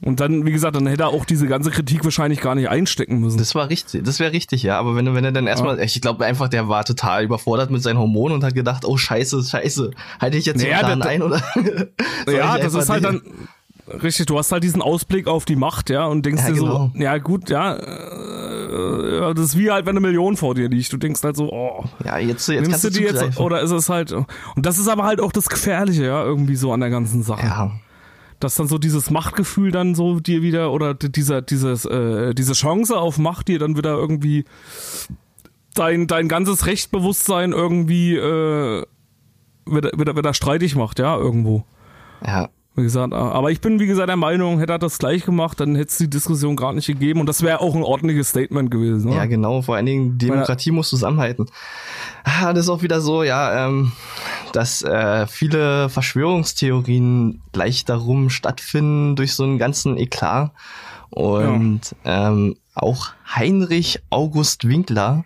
Und dann, wie gesagt, dann hätte er auch diese ganze Kritik wahrscheinlich gar nicht einstecken müssen. Das war richtig, das wäre richtig, ja. Aber wenn du, wenn er dann erstmal, ich glaube einfach, der war total überfordert mit seinen Hormonen und hat gedacht, oh Scheiße, Scheiße, halte ich jetzt den Naja, Plan das- ein oder? ja, das ist halt den- dann richtig. Du hast halt diesen Ausblick auf die Macht, ja, und denkst Ja, dir genau. so, ja gut, ja, äh, das ist wie halt, wenn eine Million vor dir liegt. Du denkst halt so, oh, Ja, jetzt, jetzt nimmst du die jetzt oder ist es halt und das ist aber halt auch das Gefährliche, ja, irgendwie so an der ganzen Sache. Ja, Dass dann so dieses Machtgefühl dann so dir wieder oder dieser dieses äh, diese Chance auf Macht dir dann wieder irgendwie dein dein ganzes Rechtbewusstsein irgendwie äh, wieder, wieder, wieder streitig macht, ja, irgendwo. ja. Wie gesagt, aber ich bin, wie gesagt, der Meinung, hätte er das gleich gemacht, dann hätte es die Diskussion gar nicht gegeben und das wäre auch ein ordentliches Statement gewesen. Ja, Oder? genau. Vor allen Dingen Demokratie muss zusammenhalten. Ah, das ist auch wieder so, ja, ähm, dass äh, viele Verschwörungstheorien gleich darum stattfinden durch so einen ganzen Eklat. Und ähm, auch Heinrich August Winkler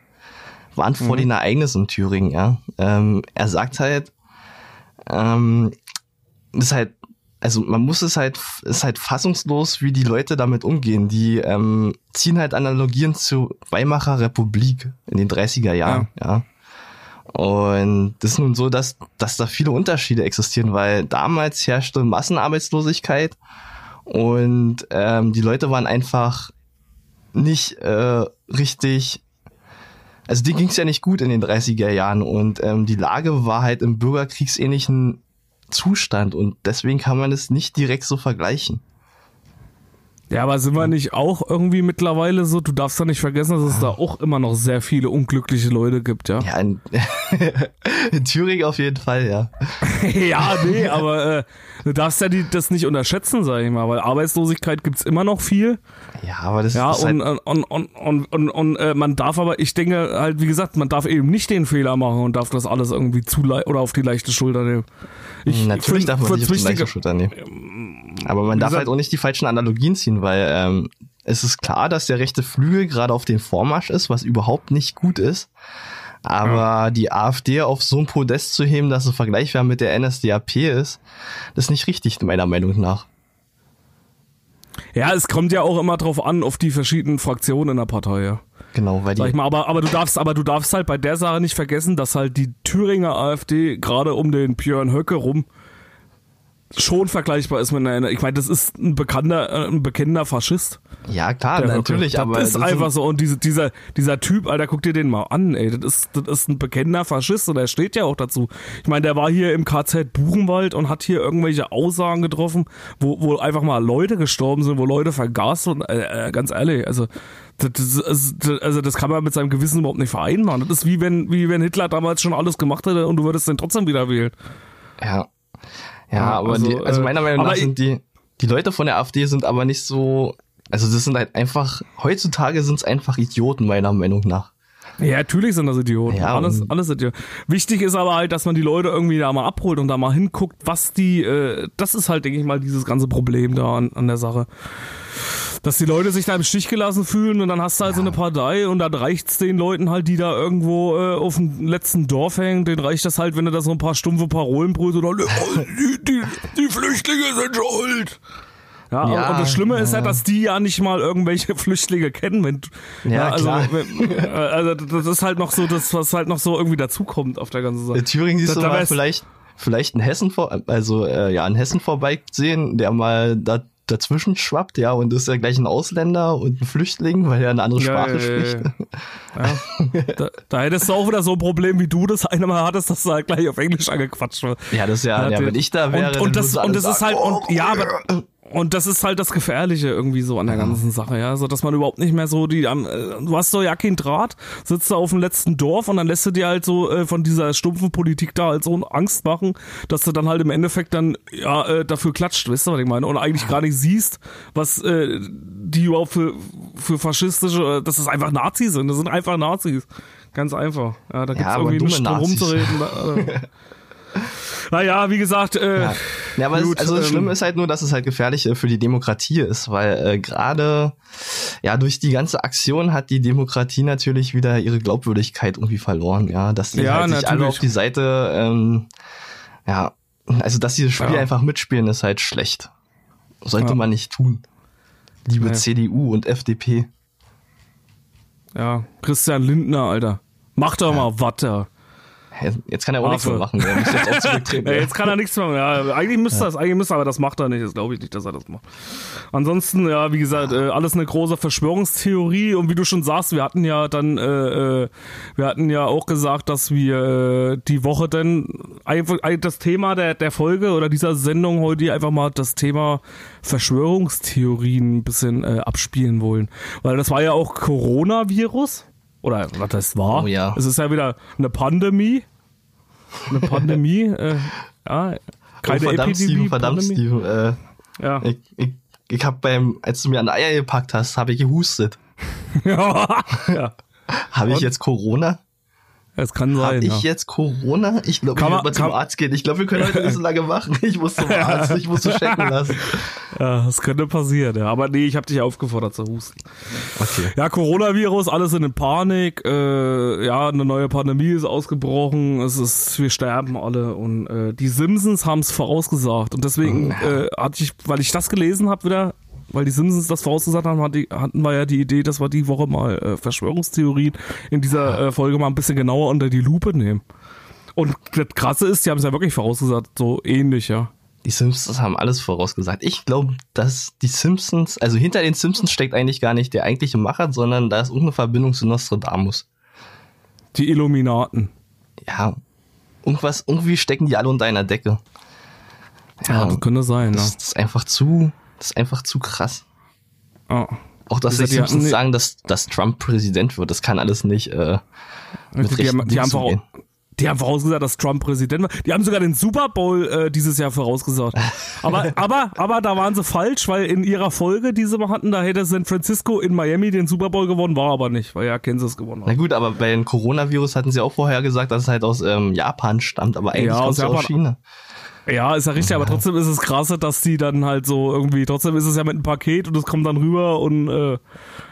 warnt vor den Ereignissen in Thüringen, ja. Ähm, er sagt halt, ähm, das ist halt, also man muss es halt, ist halt fassungslos, wie die Leute damit umgehen. Die ähm, ziehen halt Analogien zur Weimarer Republik in den 30er Jahren, ja. Und das ist nun so, dass, dass da viele Unterschiede existieren, weil damals herrschte Massenarbeitslosigkeit und ähm, die Leute waren einfach nicht äh, richtig also denen ging es ja nicht gut in den 30er Jahren und ähm, die Lage war halt im bürgerkriegsähnlichen Zustand und deswegen kann man es nicht direkt so vergleichen. Ja, aber sind wir nicht auch irgendwie mittlerweile so, du darfst ja nicht vergessen, dass es da auch immer noch sehr viele unglückliche Leute gibt, ja? Ja, in, in Thüringen auf jeden Fall, ja. ja, nee, aber äh, du darfst ja die, das nicht unterschätzen, sag ich mal, weil Arbeitslosigkeit gibt's immer noch viel. Ja, aber das Ja, ist und, halt, und, und, und, und, und äh, man darf aber, ich denke halt, wie gesagt, man darf eben nicht den Fehler machen und darf das alles irgendwie zu le oder auf die leichte Schulter nehmen. Ich natürlich darf man nicht auf die leichte Schulter nehmen. Aber man darf gesagt- halt auch nicht die falschen Analogien ziehen, weil ähm, es ist klar, dass der rechte Flügel gerade auf den Vormarsch ist, was überhaupt nicht gut ist. Aber die AfD auf so ein Podest zu heben, dass es vergleichbar mit der NSDAP ist, das ist nicht richtig, meiner Meinung nach. Ja, es kommt ja auch immer drauf an, auf die verschiedenen Fraktionen in der Partei, ja. Genau, weil Sag ich die, mal, aber, aber du darfst, aber du darfst halt bei der Sache nicht vergessen, dass halt die Thüringer AfD gerade um den Björn Höcke rum schon vergleichbar ist mit einer, ich meine, das ist ein bekannter, äh, ein bekennender Faschist. ja klar, der natürlich, das aber ist das einfach sind, so und diese, dieser, dieser Typ, Alter, guck dir den mal an, ey, das ist, das ist ein bekennender Faschist und er steht ja auch dazu. Ich meine, der war hier im KZ Buchenwald und hat hier irgendwelche Aussagen getroffen, wo, wo einfach mal Leute gestorben sind, wo Leute vergast und äh, äh, ganz ehrlich, also das, das, ist- das, also das kann man mit seinem Gewissen überhaupt nicht vereinbaren. Das ist wie wenn, wie wenn Hitler damals schon alles gemacht hätte und du würdest den trotzdem wieder wählen. ja. Ja, aber also, die, also äh, meiner Meinung nach sind die, die Leute von der AfD sind aber nicht so, also das sind halt einfach, heutzutage sind es einfach Idioten, meiner Meinung nach. Ja, natürlich sind das Idioten. Ja, alles, alles Idioten. Wichtig ist aber halt, dass man die Leute irgendwie da mal abholt und da mal hinguckt, was die, äh, das ist halt, denke ich mal, dieses ganze Problem da an, an der Sache. Dass die Leute sich da im Stich gelassen fühlen und dann hast du halt so eine Partei und dann reicht's den Leuten halt, die da irgendwo äh, auf dem letzten Dorf hängen, denen reicht das halt, wenn du da so ein paar stumpfe Parolen brüllst dann, oh, die, die, die Flüchtlinge sind schuld. Ja, Ja, und das Schlimme ist ja, ja. dass die ja nicht mal irgendwelche Flüchtlinge kennen. Wenn, du- Ja, also, klar. wenn- äh, also das ist halt noch so das, was halt noch so irgendwie dazukommt auf der ganzen Sache. In Thüringen siehst Da- du da mal vielleicht, vielleicht in Hessen vor, also äh, ja, in Hessen vorbeisehen, der mal da dazwischen schwappt, ja, und ist ja gleich ein Ausländer und ein Flüchtling, weil er eine andere Ja, Sprache ja, spricht. Ja. Da, da hättest du auch wieder so ein Problem, wie du das eine Mal hattest, dass du halt gleich auf Englisch angequatscht wird. Ja, das ist ja, ja, wenn ich da wäre, und, und das und das ist sagen, halt oh, und ja, aber und das ist halt das Gefährliche irgendwie so an der ganzen Sache, ja, so dass man überhaupt nicht mehr so die, am- äh, du hast so ja kein Draht, sitzt da auf dem letzten Dorf und dann lässt du dir halt so äh, von dieser stumpfen Politik da halt so Angst machen, dass du dann halt im Endeffekt dann ja äh, dafür klatscht, weißt du, was ich meine, und eigentlich gar nicht siehst, was äh, die überhaupt für für faschistische, äh, dass es einfach Nazis sind, das sind einfach Nazis, ganz einfach, ja, da gibt's aber irgendwie nichts drum rumzureden. Da, äh. Naja, wie gesagt, äh, Ja, ja aber Gut, es, also das ähm, Schlimme ist halt nur, dass es halt gefährlich äh, für die Demokratie ist, weil äh, gerade ja durch die ganze Aktion hat die Demokratie natürlich wieder ihre Glaubwürdigkeit irgendwie verloren, ja, dass die Ja, halt sich alle auf die Seite, ähm, ja, also dass sie das Spiel Ja. einfach mitspielen, ist halt schlecht. Sollte Ja. man nicht tun. Liebe Nee. CDU und FDP. Ja, Christian Lindner, Alter. Mach doch mal Watte. Jetzt kann er auch nichts Affe. mehr machen, er muss jetzt auch zurücktreten. Ja, jetzt kann er nichts mehr machen. Ja, eigentlich müsste er das, eigentlich müsste er, aber das macht er nicht. Das glaube ich nicht, dass er das macht. Ansonsten, ja, wie gesagt, äh, alles eine große Verschwörungstheorie und wie du schon sagst, wir hatten ja dann, äh, äh, wir hatten ja auch gesagt, dass wir äh, die Woche dann einfach ein- das Thema der, der Folge oder dieser Sendung heute einfach mal das Thema Verschwörungstheorien ein bisschen äh, abspielen wollen. Weil das war ja auch Coronavirus. Oder was das war. Oh ja. Es ist ja wieder eine Pandemie. Eine Pandemie. äh, ja, keine oh, verdammt, Epidemie. Steven, verdammt. Steven. Äh, Ja. ich, ich, ich hab beim, als du mir an Eier gepackt hast, habe ich gehustet. ja. ja. Habe ich jetzt Corona? Es kann Habe sein. ich ja. jetzt Corona? Ich glaube, ich muss mal zum Arzt gehen. Ich glaube, wir können heute nicht so lange machen. Ich muss zum Arzt, ich muss so checken lassen. ja, das könnte passieren. Ja. Aber nee, ich habe dich aufgefordert zu husten. Okay. Ja, Coronavirus, alle sind in Panik. Äh, ja, eine neue Pandemie ist ausgebrochen. Es ist, wir sterben alle. Und äh, die Simpsons haben es vorausgesagt. Und deswegen äh, hatte ich, weil ich das gelesen habe wieder, weil die Simpsons das vorausgesagt haben, hatten wir ja die Idee, dass wir die Woche mal äh, Verschwörungstheorien in dieser äh, Folge mal ein bisschen genauer unter die Lupe nehmen. Und das Krasse ist, die haben es ja wirklich vorausgesagt, so ähnlich, ja. Die Simpsons haben alles vorausgesagt. Ich glaube, dass die Simpsons, also hinter den Simpsons steckt eigentlich gar nicht der eigentliche Macher, sondern da ist irgendeine Verbindung zu Nostradamus. Die Illuminaten. Ja, irgendwas, irgendwie stecken die alle unter einer Decke. Ja, das könnte sein, das, ne? das ist einfach zu, das ist einfach zu krass. Ja. Auch dass ist ja- nee. sagen, dass, dass Trump Präsident wird, das kann alles nicht äh, mit die, haben, die, haben zugehen. die haben vorausgesagt, dass Trump Präsident wird. Die haben sogar den Super Bowl äh, dieses Jahr vorausgesagt. Aber, aber, aber da waren sie falsch, weil in ihrer Folge, die sie mal hatten, da hätte San Francisco in Miami den Super Bowl gewonnen, war aber nicht, weil ja Kansas gewonnen Na hat. gut, aber bei dem Coronavirus hatten sie auch vorher gesagt, dass es halt aus ähm, Japan stammt, aber eigentlich Ja, aus aus. China. Ja, ist ja richtig, aber trotzdem ist es krasse, dass die dann halt so irgendwie, trotzdem ist es ja mit einem Paket und es kommt dann rüber und äh,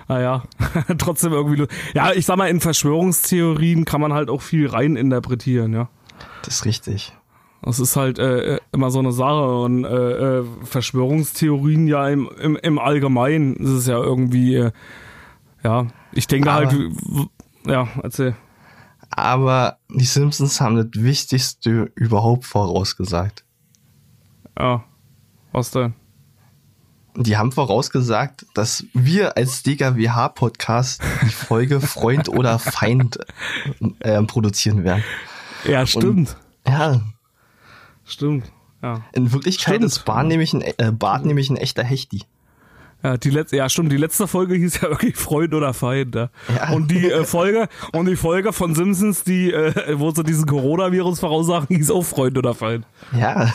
naja, trotzdem irgendwie. Ja, ich sag mal, in Verschwörungstheorien kann man halt auch viel rein interpretieren, ja. Das ist richtig. Das ist halt äh, äh, immer so eine Sache und äh, äh, Verschwörungstheorien ja im, im, im Allgemeinen ist es ja irgendwie, äh, ja, ich denke Aber- halt, ja, erzähl. Aber die Simpsons haben das Wichtigste überhaupt vorausgesagt. Ja, was denn? Die haben vorausgesagt, dass wir als DKWH-Podcast die Folge Freund oder Feind äh, produzieren werden. Ja, stimmt, Ja, stimmt, ja. in Wirklichkeit Stimmt. ist Bart nämlich ein, äh, Bart nämlich ein echter Hechti. Ja, die letzte, ja stimmt, die letzte Folge hieß ja wirklich Freund oder Feind. Ja. Ja. Und die äh, Folge und die Folge von Simpsons, die äh, wo sie diesen Coronavirus voraussagen, hieß auch Freund oder Feind. Ja,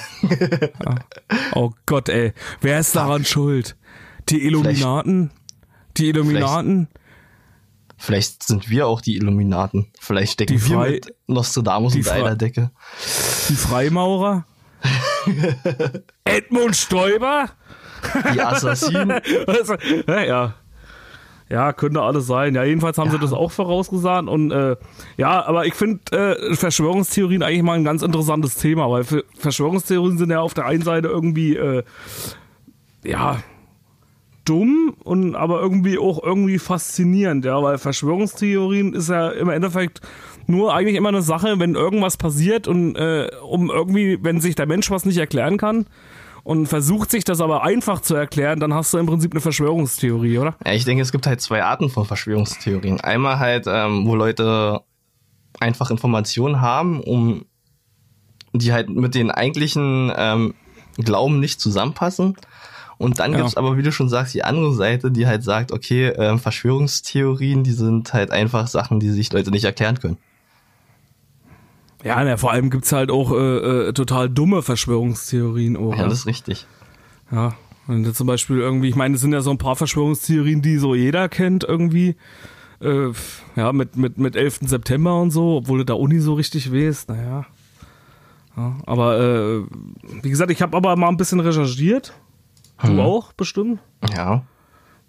Oh Gott, ey, wer ist daran schuld? Die Illuminaten? Die Illuminaten? vielleicht sind wir auch die Illuminaten. Vielleicht stecken Die wir mit Nostradamus unter einer Decke. Die Freimaurer? Edmund Stoiber? Die Assassinen. Also, ja, ja. Ja, könnte alles sein. Ja, jedenfalls haben sie das auch vorausgesagt. Und äh, ja, aber ich finde äh, Verschwörungstheorien eigentlich mal ein ganz interessantes Thema, weil Verschwörungstheorien sind ja auf der einen Seite irgendwie äh, ja dumm und aber irgendwie auch irgendwie faszinierend, ja, weil Verschwörungstheorien ist ja im Endeffekt nur eigentlich immer eine Sache, wenn irgendwas passiert und äh, um irgendwie, wenn sich der Mensch was nicht erklären kann und versucht sich das aber einfach zu erklären, dann hast du im Prinzip eine Verschwörungstheorie, oder? Ja, ich denke, es gibt halt zwei Arten von Verschwörungstheorien. Einmal halt, ähm, wo Leute einfach Informationen haben, um die halt mit den eigentlichen ähm, Glauben nicht zusammenpassen. Und dann Ja. gibt's aber, wie du schon sagst, die andere Seite, die halt sagt, okay, ähm, Verschwörungstheorien, die sind halt einfach Sachen, die sich Leute nicht erklären können. Ja, na, vor allem gibt's halt auch äh, äh, total dumme Verschwörungstheorien. Auch, Ja, das ist richtig. ja. Wenn du zum Beispiel irgendwie, ich meine, es sind ja so ein paar Verschwörungstheorien, die so jeder kennt irgendwie. Äh, ja, mit, mit, mit 11. September und so, obwohl du da Uni so richtig weißt, naja. Ja, aber äh, wie gesagt, ich habe aber mal ein bisschen recherchiert. Du auch, bestimmt. Ja.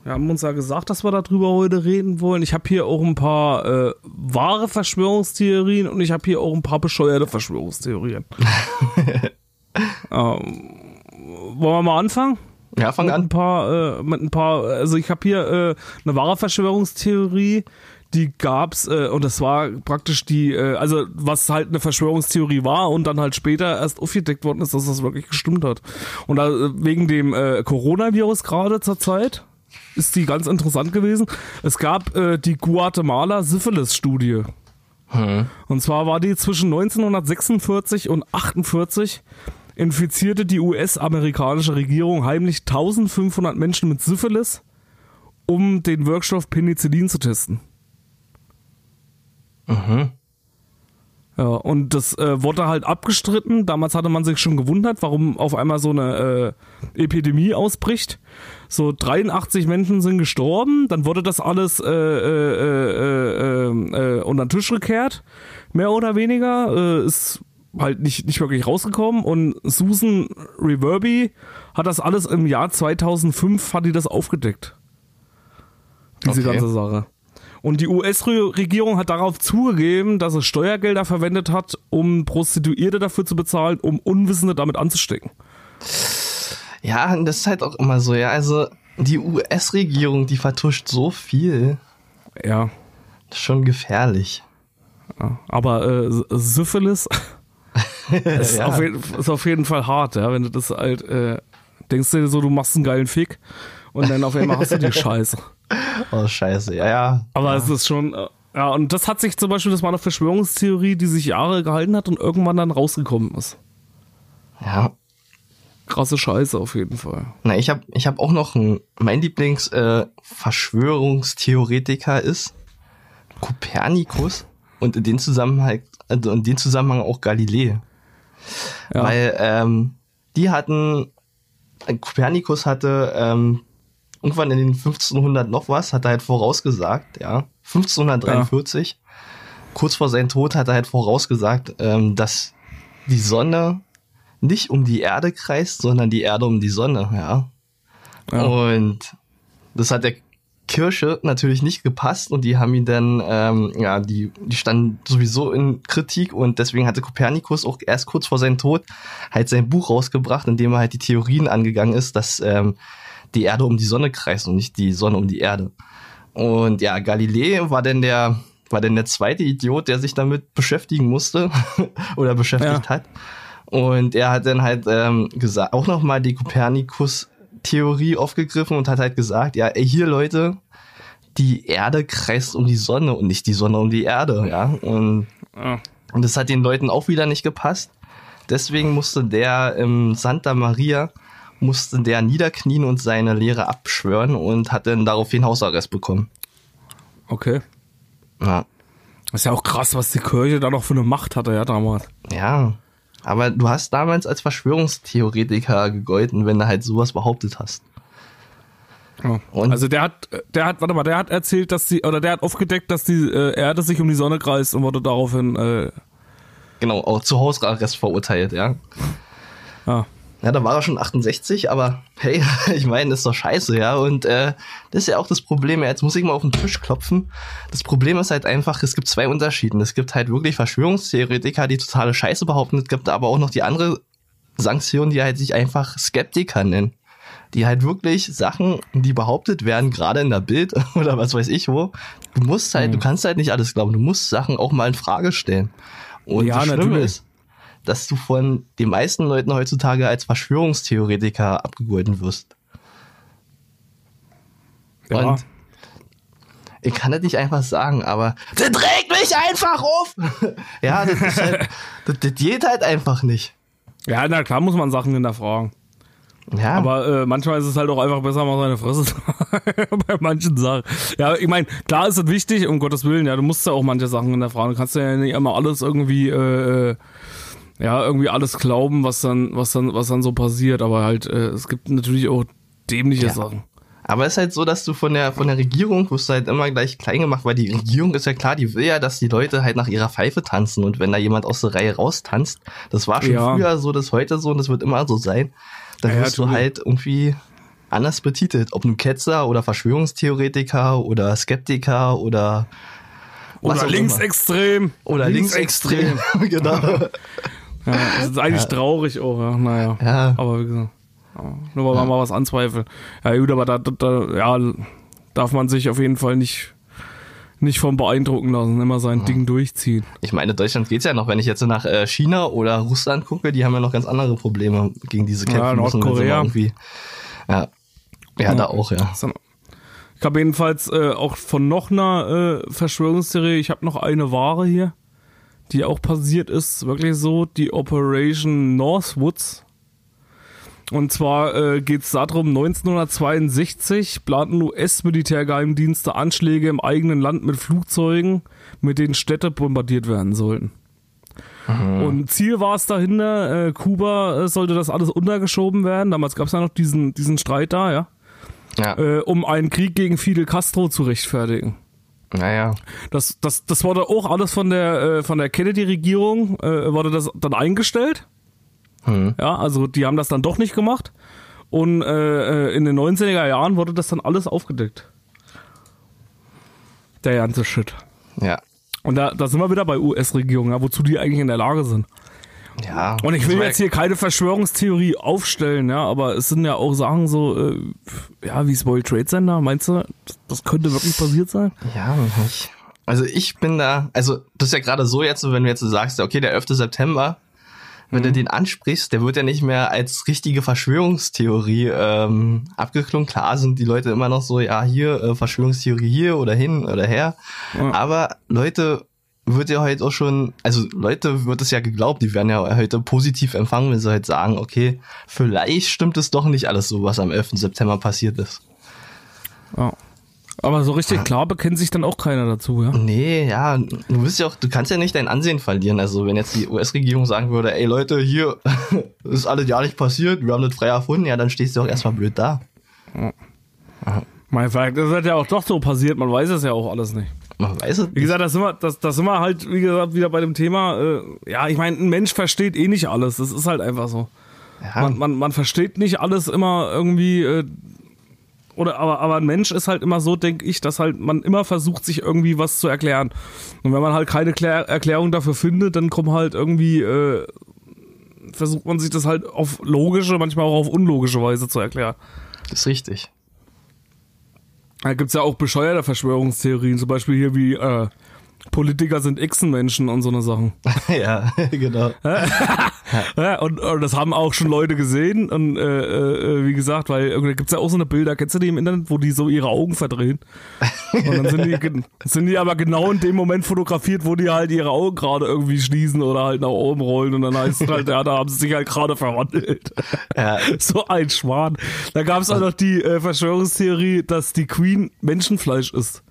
Wir haben uns ja gesagt, dass wir darüber heute reden wollen. Ich habe hier auch ein paar äh, wahre Verschwörungstheorien und ich habe hier auch ein paar bescheuerte Verschwörungstheorien. ähm, wollen wir mal anfangen? Ja, fang Mit ein an. paar, äh, mit ein paar, also ich habe hier äh, eine wahre Verschwörungstheorie, die gab's äh, und das war praktisch die, äh, also was halt eine Verschwörungstheorie war und dann halt später erst aufgedeckt worden ist, dass das wirklich gestimmt hat. Und da, äh, wegen dem äh, Coronavirus gerade zur Zeit ist die ganz interessant gewesen. Es gab äh, die Guatemala Syphilis-Studie. Und zwar war die zwischen 1946 und 48 infizierte die US-amerikanische Regierung heimlich 1500 Menschen mit Syphilis, um den Wirkstoff Penicillin zu testen. Ja, und das äh, wurde halt abgestritten. Damals hatte man sich schon gewundert, warum auf einmal so eine äh, Epidemie ausbricht. So 83 Menschen sind gestorben, dann wurde das alles äh, äh, äh, äh, äh, unter den Tisch gekehrt, mehr oder weniger. Äh, ist halt nicht, nicht wirklich rausgekommen und Susan Reverby hat das alles im Jahr 2005 hat die das aufgedeckt. Diese Okay. ganze Sache. Und die US-Regierung hat darauf zugegeben, dass es Steuergelder verwendet hat, um Prostituierte dafür zu bezahlen, um Unwissende damit anzustecken. Ja, das ist halt auch immer so, ja. Also, die US-Regierung, die vertuscht so viel. Ja. Das ist schon gefährlich. ja. Aber äh, Syphilis ist, Ja. auf jeden, ist auf jeden Fall hart, ja. Wenn du das halt, äh, denkst du dir so, du machst einen geilen Fick und dann auf einmal hast du die Scheiße. Oh, scheiße. Ja, ja. Aber es ist schon, äh, ja, und das hat sich zum Beispiel, das war eine Verschwörungstheorie, die sich Jahre gehalten hat und irgendwann dann rausgekommen ist. Ja. krasse Scheiße auf jeden Fall. Na, ich habe ich hab auch noch ein, mein Lieblings äh, Verschwörungstheoretiker ist Kopernikus und in dem Zusammenhang, also in dem Zusammenhang auch Galilei. Ja. Weil ähm, die hatten, Kopernikus hatte ähm, irgendwann in den 1500 noch was, hat er halt vorausgesagt, ja, 1543, kurz vor seinem Tod hat er halt vorausgesagt, ähm, dass die Sonne nicht um die Erde kreist, sondern die Erde um die Sonne, ja. Ja. Und das hat der Kirche natürlich nicht gepasst und die haben ihn dann, ähm, ja, die, die standen sowieso in Kritik und deswegen hatte Kopernikus auch erst kurz vor seinem Tod halt sein Buch rausgebracht, in dem er halt die Theorien angegangen ist, dass ähm, die Erde um die Sonne kreist und nicht die Sonne um die Erde. Und ja, Galilei war denn der, war denn der zweite Idiot, der sich damit beschäftigen musste oder beschäftigt Ja. hat. Und er hat dann halt ähm, gesagt, auch nochmal die Kopernikus-Theorie aufgegriffen und hat halt gesagt, ja, ey, hier Leute, die Erde kreist um die Sonne und nicht die Sonne um die Erde, ja. Und, Ja. und das hat den Leuten auch wieder nicht gepasst. Deswegen musste der im Santa Maria musste der niederknien und seine Lehre abschwören und hat dann daraufhin Hausarrest bekommen. Okay. Ja. Das ist ja auch krass, was die Kirche da noch für eine Macht hatte, ja, damals. Ja. Aber du hast damals als Verschwörungstheoretiker gegolten, wenn du halt sowas behauptet hast. Ja. Und- also der hat, der hat, warte mal, der hat erzählt, dass die, oder der hat aufgedeckt, dass die äh, Erde sich um die Sonne kreist und wurde daraufhin, äh, Genau, auch zu Hausarrest verurteilt, ja. ja. Ja, da war er schon 68, aber hey, ich meine, ist doch scheiße, ja. Und äh, das ist ja auch das Problem. Ja, jetzt muss ich mal auf den Tisch klopfen. Das Problem ist halt einfach, es gibt zwei Unterschiede. Es gibt halt wirklich Verschwörungstheoretiker, die totale Scheiße behaupten. Es gibt aber auch noch die andere Sanktion, die halt sich einfach Skeptiker nennen. Die halt wirklich Sachen, die behauptet werden, gerade in der Bild oder was weiß ich wo, du musst halt, du kannst halt nicht alles glauben. Du musst Sachen auch mal in Frage stellen. Und Ja, das Schlimme natürlich. ist, dass du von den meisten Leuten heutzutage als Verschwörungstheoretiker abgegolten wirst. ja. Und ich kann das nicht einfach sagen, aber das regt mich einfach auf. ja, das ist halt, das, das geht halt einfach nicht. ja, na klar muss man Sachen hinterfragen. Ja, Aber äh, manchmal ist es halt auch einfach besser, mal seine Fresse zu bei manchen Sachen. Ja, ich meine, klar ist es wichtig, um Gottes Willen, ja, du musst ja auch manche Sachen hinterfragen. Du kannst ja nicht immer alles irgendwie, äh, äh, ja, irgendwie alles glauben, was dann, was dann, was dann so passiert. Aber halt, äh, es gibt natürlich auch dämliche Ja. Sachen. aber es ist halt so, dass du von der von der Regierung wirst du halt immer gleich klein gemacht, weil die Regierung ist ja klar, die will ja, dass die Leute halt nach ihrer Pfeife tanzen und wenn da jemand aus der Reihe raustanzt, das war schon Ja. früher so, das ist heute so und das wird immer so sein, dann Ja, wirst du halt irgendwie anders betitelt, ob nun Ketzer oder Verschwörungstheoretiker oder Skeptiker oder Oder linksextrem. oder linksextrem, genau. Ja, das ist eigentlich traurig auch, ja. Naja. Ja. Aber wie gesagt, ja, nur weil man mal was anzweifelt. Ja, gut, aber da, da, ja, darf man sich auf jeden Fall nicht, nicht vom beeindrucken lassen, immer sein Ding durchziehen. Ich meine, Deutschland geht's ja noch, wenn ich jetzt nach äh, China oder Russland gucke, die haben ja noch ganz andere Probleme gegen diese kämpfen Ja, Nordkorea. irgendwie. Ja. Ja, da auch, ja. Ich habe jedenfalls äh, auch von noch einer äh, Verschwörungstheorie, ich habe noch eine Ware hier, die auch passiert ist, wirklich so, die Operation Northwoods. Und zwar äh, geht es darum, 1962 planten US-Militärgeheimdienste Anschläge im eigenen Land mit Flugzeugen, mit denen Städte bombardiert werden sollten. Und Ziel war es dahinter, äh, Kuba äh, sollte das alles untergeschoben werden. Damals gab es ja noch diesen, diesen Streit da, ja Ja, äh, um einen Krieg gegen Fidel Castro zu rechtfertigen. Naja. Das, das, das wurde auch alles von der, äh, von der Kennedy-Regierung, äh, wurde das dann eingestellt. Hm. Ja, also die haben das dann doch nicht gemacht. Und äh, äh, in den 90er Jahren wurde das dann alles aufgedeckt. Der ganze Shit. Ja. Und da, da sind wir wieder bei US-Regierungen, ja, wozu die eigentlich in der Lage sind. Ja. Und ich will jetzt hier keine Verschwörungstheorie aufstellen, ja, aber es sind ja auch Sachen so, äh, ja, wie das World Trade Center, meinst du, das, könnte wirklich passiert sein? Ja, ich, also ich bin da, also das ist ja gerade so jetzt, wenn du jetzt so sagst, okay, der 11. September, wenn du den ansprichst, der wird ja nicht mehr als richtige Verschwörungstheorie ähm, abgeklungen. Klar sind die Leute immer noch so, ja, hier, äh, Verschwörungstheorie hier oder hin oder her. Ja. Aber Leute wird ja heute auch schon, also Leute wird es ja geglaubt, die werden ja heute positiv empfangen, wenn sie halt sagen, okay, vielleicht stimmt es doch nicht alles so, was am 11. September passiert ist. Ja. Aber so richtig klar bekennt sich dann auch keiner dazu, ja? Nee, ja, du bist ja auch, du kannst ja nicht dein Ansehen verlieren. Also wenn jetzt die US-Regierung sagen würde, ey Leute, hier ist alles ja nicht passiert, wir haben das frei erfunden, ja, dann stehst du auch erstmal blöd da. Mein Vielleicht ist das ja auch doch so passiert, man weiß es ja auch alles nicht. Man weiß es Wie gesagt, das sind wir, das, das sind wir halt, wie gesagt, wieder bei dem Thema, äh, ja, ich meine, ein Mensch versteht eh nicht alles. Das ist halt einfach so. Ja. Man, man, man versteht nicht alles immer irgendwie, äh, oder aber, aber ein Mensch ist halt immer so, denke ich, dass halt man immer versucht, sich irgendwie was zu erklären. Und wenn man halt keine Klär Erklärung dafür findet, dann kommt halt irgendwie, äh, versucht man sich das halt auf logische, manchmal auch auf unlogische Weise zu erklären. Das ist richtig. Da gibt's ja auch bescheuerte Verschwörungstheorien, zum Beispiel hier wie äh, Politiker sind Echsenmenschen und so eine Sachen. ja, genau. Ja, und, und das haben auch schon Leute gesehen und äh, äh, wie gesagt, weil da gibt's ja auch so eine Bilder, kennst du die im Internet, wo die so ihre Augen verdrehen? Und dann sind die, sind die aber genau in dem Moment fotografiert, wo die halt ihre Augen gerade irgendwie schließen oder halt nach oben rollen und dann heißt es halt, ja, da haben sie sich halt gerade verwandelt. Ja, So ein Schwan. Da gab's auch noch die äh, Verschwörungstheorie, dass die Queen Menschenfleisch ist.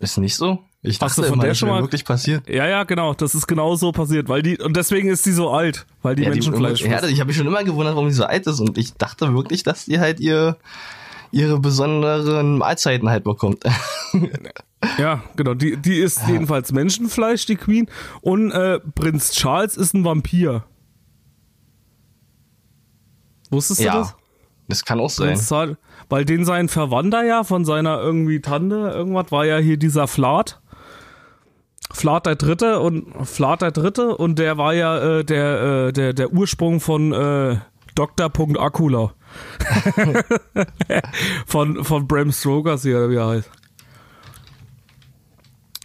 ist nicht so? Ich Hast dachte du von der das schon mal- wirklich passiert. Ja, ja, genau. Das ist genau so passiert, weil die und deswegen ist die so alt, weil die Ja, die, Menschenfleisch ja, frisst. ich habe mich schon immer gewundert, warum die so alt ist und ich dachte wirklich, dass die halt ihr ihre besonderen Mahlzeiten halt bekommt. Ja, genau. Die, die ist jedenfalls Menschenfleisch, die Queen. Und äh, Prinz Charles ist ein Vampir. Wusstest du ja, das? das kann auch sein. Prinz Charles, weil den sein Verwandter ja von seiner irgendwie Tante, irgendwas, war ja hier dieser Flat. Flat der Dritte und Flat der Dritte und der war ja äh, der, äh, der, der Ursprung von äh, Dr. Akula. von, von Bram Stokers hier, wie er heißt.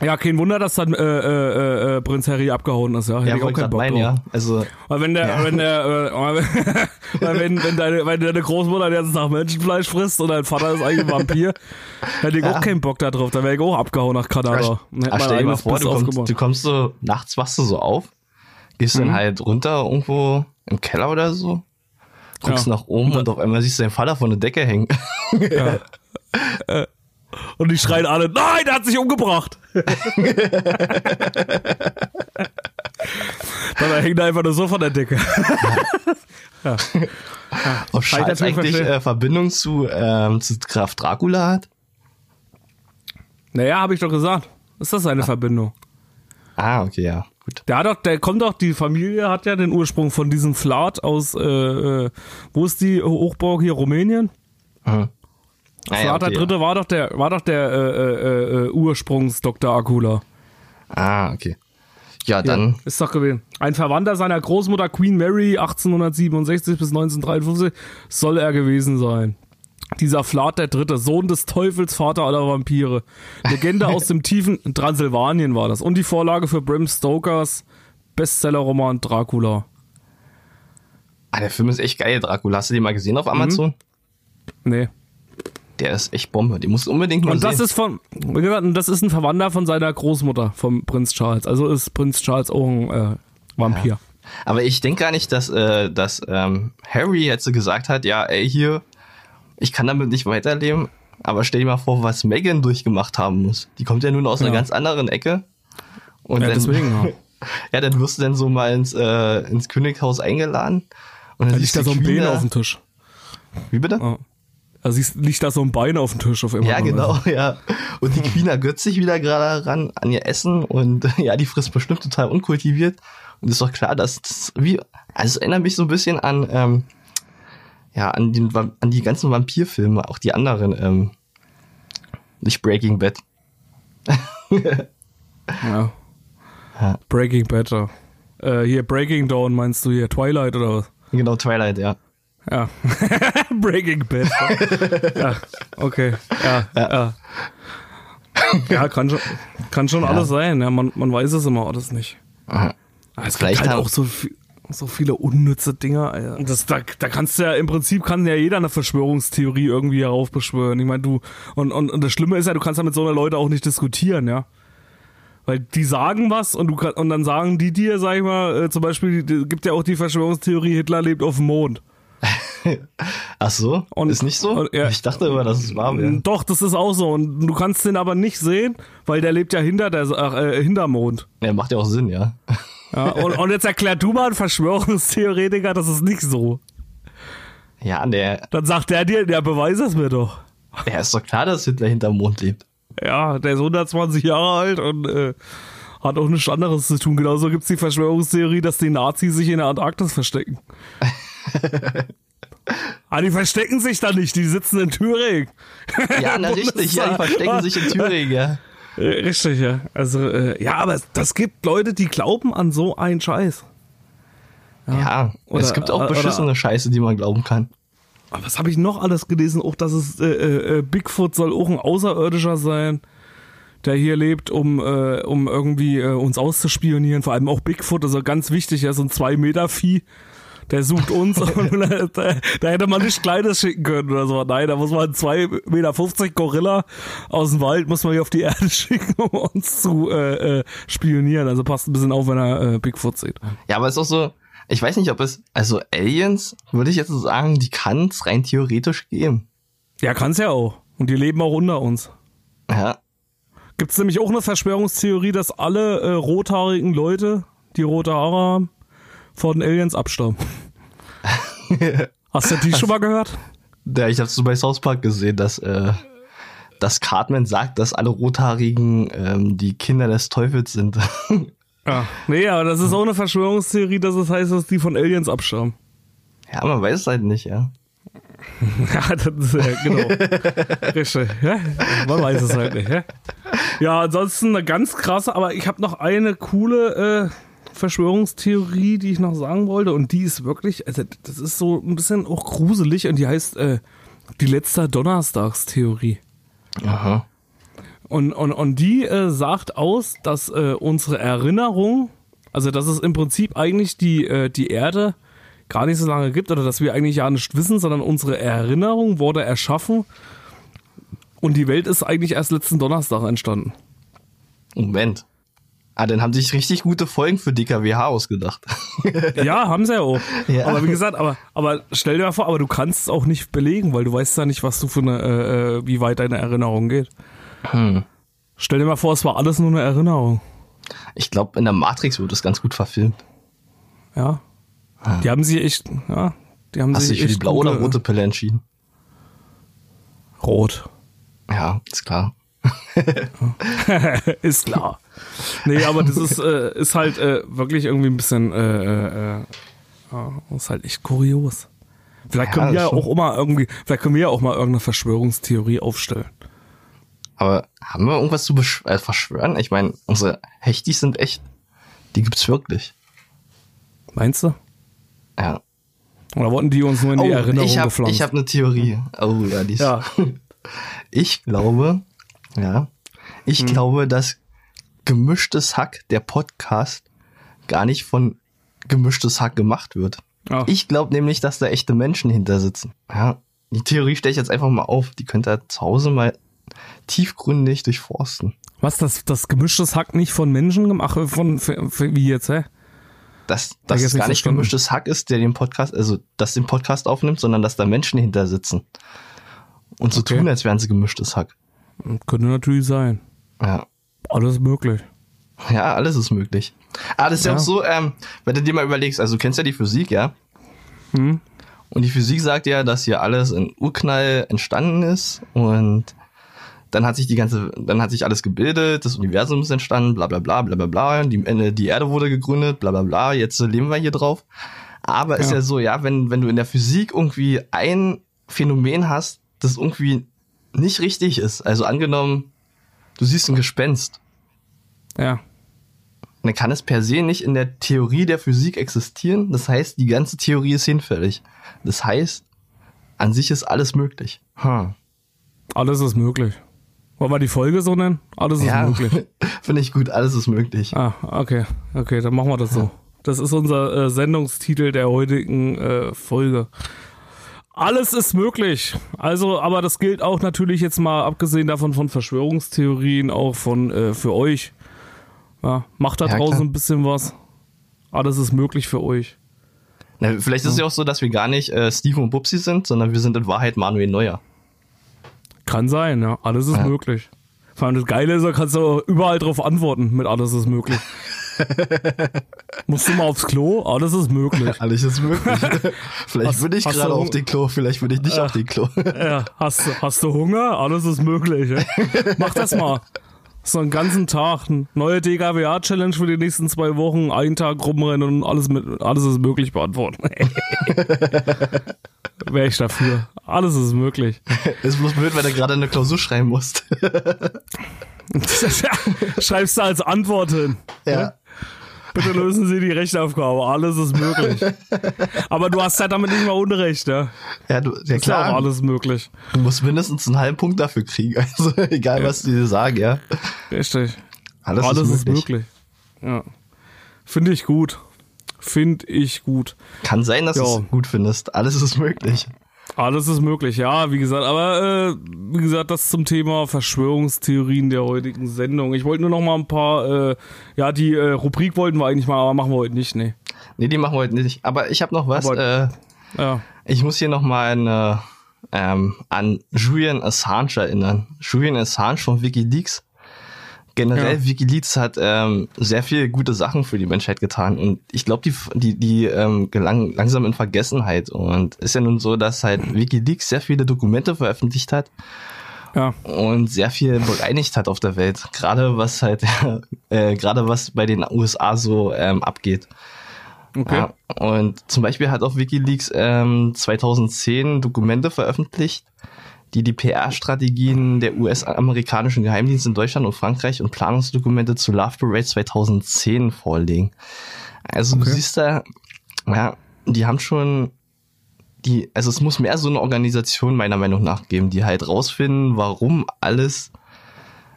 Ja, kein Wunder, dass dann äh, äh, äh, Prinz Harry abgehauen ist, ja. Hätte Ja, ich auch keinen Bock drauf. ja. Also, Weil wenn der, Ja. wenn der, äh, weil wenn, wenn deine, wenn deine Großmutter den ganzen Tag Menschenfleisch frisst und dein Vater ist eigentlich ein Vampir, hätte ich auch keinen Bock da drauf. Dann wäre ich auch abgehauen nach Kanada. Und Ah, mein stell dir mal vor, du kommst, du kommst so, nachts wachst du so auf, gehst Mhm. dann halt runter irgendwo im Keller oder so, guckst Ja. nach oben und auf einmal siehst du deinen Vater von der Decke hängen. Und die schreien alle, nein, der hat sich umgebracht. Dann hängt er einfach nur so von der Decke. Ob Charles natürlich eigentlich verstehen. äh, Verbindung zu, ähm, zu Graf Dracula hat? Naja, habe ich doch gesagt. Ist das seine Verbindung? Ah, okay, ja, gut. Der hat doch, der kommt doch, die Familie hat ja den Ursprung von diesem Flat aus, äh, äh, wo ist die Hochburg hier, Rumänien? Mhm. Ah, ja, Flat der okay, Dritte war doch der, war doch der äh, äh, äh, Ursprungs-Dr. Akula. Ja. Ah, okay. Ja, dann, Ist doch gewesen. Ein Verwandter seiner Großmutter Queen Mary 1867 bis 1953 soll er gewesen sein. Dieser Flat der Dritte, Sohn des Teufels, Vater aller Vampire. Legende aus dem tiefen Transsilvanien war das. Und die Vorlage für Bram Stokers Bestsellerroman Dracula. ah, der Film ist echt geil, Dracula. Hast du den mal gesehen auf Amazon? Nee. Der ist echt Bombe. Den musst du unbedingt mal Und das sehen. ist von, das ist ein Verwandter von seiner Großmutter, vom Prinz Charles. Also ist Prinz Charles auch ein äh, Vampir. Aber ich denke gar nicht, dass, äh, dass ähm, Harry jetzt so gesagt hat, ja, ey, hier, ich kann damit nicht weiterleben. Aber stell dir mal vor, was Megan durchgemacht haben muss. Die kommt ja nun aus einer Ja. ganz anderen Ecke. Und Ja, dann, deswegen, ja. ja, dann wirst du dann so mal ins, äh, ins Königshaus eingeladen. Und dann Da liegt da so ein da. auf dem Tisch. Wie bitte? Ja. Siehst, liegt da so ein Bein auf dem Tisch auf immer. Ja, genau, ja. Und die Queen ergötzt sich wieder gerade ran an ihr Essen und ja, die frisst bestimmt total unkultiviert. Und ist doch klar, dass das wie, also es erinnert mich so ein bisschen an, ähm, ja, an, den, an die ganzen Vampirfilme, auch die anderen, ähm, nicht Breaking Bad. Ja. Ja. Breaking Bad. Äh, hier Breaking Dawn meinst du hier Twilight oder was? Genau, Twilight, ja. Ja. Breaking Bad. ja. Okay. Ja. Ja. Ja, kann schon, kann schon alles sein. Ja, man, man weiß es immer alles nicht. Aha. Aber Es Vielleicht gibt halt auch so, viel, so viele unnütze Dinger. Alter. Und Das, da, da kannst du ja im Prinzip kann ja jeder eine Verschwörungstheorie irgendwie heraufbeschwören. Ich meine, du und, und, und das Schlimme ist ja, du kannst ja mit so einer Leute auch nicht diskutieren, ja. Weil die sagen was und du kann, und dann sagen die dir, sag ich mal, äh, zum Beispiel, die, gibt ja auch die Verschwörungstheorie, Hitler lebt auf dem Mond. Ach so? Und- ist nicht so? und- ja. Ich dachte immer, dass es wahr wäre. Doch, das ist auch so. Und du kannst den aber nicht sehen, weil der lebt ja hinter der äh, hinterm Mond. Ja, macht ja auch Sinn, ja. Ja, und, und jetzt erklär du mal, ein Verschwörungstheoretiker, das ist nicht so. Ja, der, Dann sagt der dir, der beweis es mir doch. ja, ist doch klar, dass Hitler hinterm Mond lebt. Ja, der ist 120 Jahre alt und äh, hat auch nichts anderes zu tun. Genauso gibt's die Verschwörungstheorie, dass die Nazis sich in der Antarktis verstecken. ah, die verstecken sich da nicht, die sitzen in Thüringen. Ja, na richtig, ja, die verstecken sich in Thüringen, ja. Äh, Richtig, ja. Also, äh, ja, aber das gibt Leute, die glauben an so einen Scheiß. Ja, Oder- es gibt auch oder- beschissene Scheiße, die man glauben kann. Aber was habe ich noch alles gelesen? Auch, dass es äh, äh, Bigfoot soll auch ein Außerirdischer sein, der hier lebt, um, äh, um irgendwie äh, uns auszuspionieren. Vor allem auch Bigfoot, also ganz wichtig, ja, so ein zwei Meter Vieh. Der sucht uns und da, da hätte man nicht Kleines schicken können oder so. Nein, da muss man einen 2,50 Meter Gorilla aus dem Wald, muss man hier auf die Erde schicken, um uns zu äh, äh, spionieren. Also passt ein bisschen auf, wenn er äh, Bigfoot sieht. Ja, aber es ist auch so, ich weiß nicht, ob es, also Aliens, würde ich jetzt so sagen, die kann es rein theoretisch geben. Ja, kann's ja auch. Und die leben auch unter uns. Ja, Gibt es nämlich auch eine Verschwörungstheorie, dass alle äh, rothaarigen Leute, die rote Haare haben, von Aliens abstammen. Hast du die schon mal gehört? der, ich habe so bei South Park gesehen, dass, äh, dass Cartman sagt, dass alle Rothaarigen ähm, die Kinder des Teufels sind. Ja. Nee, aber das ist auch eine Verschwörungstheorie, dass es heißt, dass die von Aliens abstammen. ja, man weiß es halt nicht, ja. Ja, das ist, ja, genau. Richtig, ja? Man weiß es halt nicht, ja? Ja, ansonsten eine ganz krasse, aber ich habe noch eine coole äh, Verschwörungstheorie, die ich noch sagen wollte und die ist wirklich, also das ist so ein bisschen auch gruselig und die heißt äh, die letzte Donnerstagstheorie. Aha. Und, und, und die äh, sagt aus, dass äh, unsere Erinnerung, also dass es im Prinzip eigentlich die, äh, die Erde gar nicht so lange gibt oder dass wir eigentlich ja nicht wissen, sondern unsere Erinnerung wurde erschaffen und die Welt ist eigentlich erst letzten Donnerstag entstanden. Moment. Ah, dann haben sich richtig gute Folgen für DKWH ausgedacht. Ja, haben sie ja auch. Ja. Aber wie gesagt, aber, aber stell dir mal vor, aber du kannst es auch nicht belegen, weil du weißt ja nicht, was du für eine, äh, äh, wie weit deine Erinnerung geht. Hm. Stell dir mal vor, es war alles nur eine Erinnerung. Ich glaube, in der Matrix wird das ganz gut verfilmt. Ja. Die haben sie echt, ja, die haben Hast du sich dich für die blaue oder rote Pille entschieden? Rot. Ja, ist klar. ist klar. Nee, aber das ist, äh, ist halt äh, wirklich irgendwie ein bisschen, äh, äh, äh, ja, ist halt echt kurios. Vielleicht Ja, können wir das ja auch immer irgendwie, vielleicht können wir ja auch mal irgendeine Verschwörungstheorie aufstellen. Aber haben wir irgendwas zu äh, verschwören? Ich meine, unsere Hechtis sind echt. Die gibt's wirklich. Meinst du? Ja. Oder wollten die uns nur in die Erinnerung ich habe gepflanzt? ich hab eine Theorie. Oh ja, die ist. Ja. Ich glaube, ja, ich Hm. glaube, dass gemischtes Hack, der Podcast, gar nicht von gemischtes Hack gemacht wird. Ach. Ich glaube nämlich, dass da echte Menschen hinter sitzen. Ja, die Theorie stelle ich jetzt einfach mal auf. Die könnt ihr zu Hause mal tiefgründig durchforsten. Was, das, das gemischtes Hack nicht von Menschen gemacht, äh, von, für, für, wie jetzt, hä? Dass, dass es gar nicht gemischtes Hack ist, der den Podcast, also das den Podcast aufnimmt, sondern dass da Menschen hinter sitzen. Und so Okay. tun, als wären sie gemischtes Hack. Könnte natürlich sein. Ja. Alles möglich. Ja, alles ist möglich. Ah, das ist ja, Ja. auch so, ähm, wenn du dir mal überlegst, also du kennst ja die Physik, ja? Hm? Und die Physik sagt ja, dass hier alles in Urknall entstanden ist und dann hat sich die ganze, dann hat sich alles gebildet, das Universum ist entstanden, bla bla bla bla bla bla, die, äh, die Erde wurde gegründet, bla bla bla, jetzt leben wir hier drauf. Aber ist Ja. ja so, ja, wenn, wenn du in der Physik irgendwie ein Phänomen hast, das irgendwie nicht richtig ist, also angenommen, du siehst ein Gespenst, Ja. dann kann es per se nicht in der Theorie der Physik existieren. Das heißt, die ganze Theorie ist hinfällig. Das heißt, an sich ist alles möglich. Hm. Alles ist möglich. Wollen wir die Folge so nennen? Alles ist Ja, möglich. finde ich gut, alles ist möglich. Ah, okay. Okay, dann machen wir das so. Das ist unser äh, Sendungstitel der heutigen äh, Folge. Alles ist möglich. Also, aber das gilt auch natürlich jetzt mal abgesehen davon von Verschwörungstheorien, auch von äh, für euch. Ja, macht da Ja, draußen klar. ein bisschen was. Alles ist möglich für euch. Na, vielleicht ist es ja auch so, dass wir gar nicht äh, Steve und Bubsi sind, sondern wir sind in Wahrheit Manuel Neuer. Kann sein, ja. Alles ist Ja. möglich. Vor allem das Geile ist, da kannst du überall drauf antworten mit alles ist möglich. Musst du mal aufs Klo? Alles ist möglich. Alles ist möglich. vielleicht Hast- bin ich hast gerade auf dem Klo, vielleicht bin ich nicht auf dem Klo. Ja, hast, du- hast du Hunger? Alles ist möglich. Ja? Mach das mal. So einen ganzen Tag. Neue DKWA-Challenge für die nächsten zwei Wochen. Einen Tag rumrennen und alles, mit, alles ist möglich beantworten. Wäre ich dafür. Alles ist möglich. ist bloß blöd, weil du gerade eine Klausur schreiben musst. Schreibst du als Antwort hin. ja. Bitte lösen Sie die Rechenaufgabe. Alles ist möglich. Aber du hast ja damit nicht mal Unrecht, ja. Ja, du, ja Ist ja auch klar, alles möglich. du musst mindestens einen halben Punkt dafür kriegen. Also egal, was die dir sagen, ja. Richtig. Alles, Alles ist, ist möglich. möglich. Ja. Finde ich gut. Finde ich gut. Kann sein, dass du Ja. es gut findest. Alles ist möglich. Alles ist möglich, ja, wie gesagt. Aber äh, wie gesagt, das zum Thema Verschwörungstheorien der heutigen Sendung. Ich wollte nur noch mal ein paar, äh, ja, die äh, Rubrik wollten wir eigentlich mal, aber machen wir heute nicht, nee. Nee, die machen wir heute nicht. Aber ich habe noch was. Aber- äh, Ja. ich muss hier noch mal eine, ähm, an Julian Assange erinnern. Julian Assange von WikiLeaks. Generell, Ja. WikiLeaks hat ähm, sehr viele gute Sachen für die Menschheit getan. Und ich glaube, die, die, die ähm, gelangen langsam in Vergessenheit. Und ist ja nun so, dass halt WikiLeaks sehr viele Dokumente veröffentlicht hat Ja. und sehr viel bereinigt hat auf der Welt. Gerade was halt, äh, gerade was bei den USA so ähm, abgeht. Okay. Ja, und zum Beispiel hat auch WikiLeaks ähm, 2010 Dokumente veröffentlicht, die die PR-Strategien der US-amerikanischen Geheimdienste in Deutschland und Frankreich und Planungsdokumente zu Love Parade 2010 vorlegen. Also du Okay. siehst da, ja, die haben schon die, also es muss mehr so eine Organisation meiner Meinung nach geben, die halt rausfinden, warum alles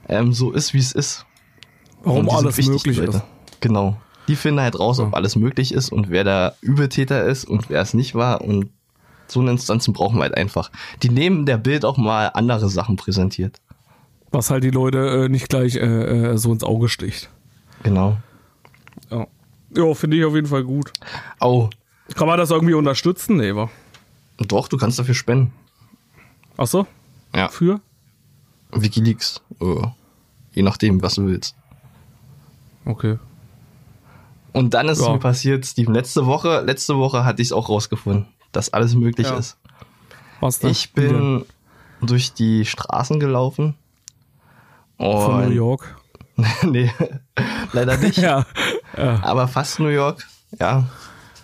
ähm, so ist, wie es ist. Warum alles wichtig, möglich Leute. ist. Genau. Die finden halt raus, ob Ja. alles möglich ist und wer der Übeltäter ist und wer es nicht war. Und so eine Instanzen brauchen wir halt einfach. Die neben der Bild auch mal andere Sachen präsentiert. Was halt die Leute äh, nicht gleich äh, äh, so ins Auge sticht. Genau. Ja. Ja, finde ich auf jeden Fall gut. Au. Kann man das irgendwie unterstützen? Nee, wa? Doch, du kannst dafür spenden. Ach so? Ja. Für? Wikileaks. Äh, je nachdem, was du willst. Okay. Und dann ist Ja. mir passiert, Steven, letzte Woche, letzte Woche hatte ich es auch rausgefunden, dass alles möglich Ja. ist. Was denn? Ich bin durch die Straßen gelaufen. von New York. nee, leider nicht. Ja. ja. Aber fast New York, ja.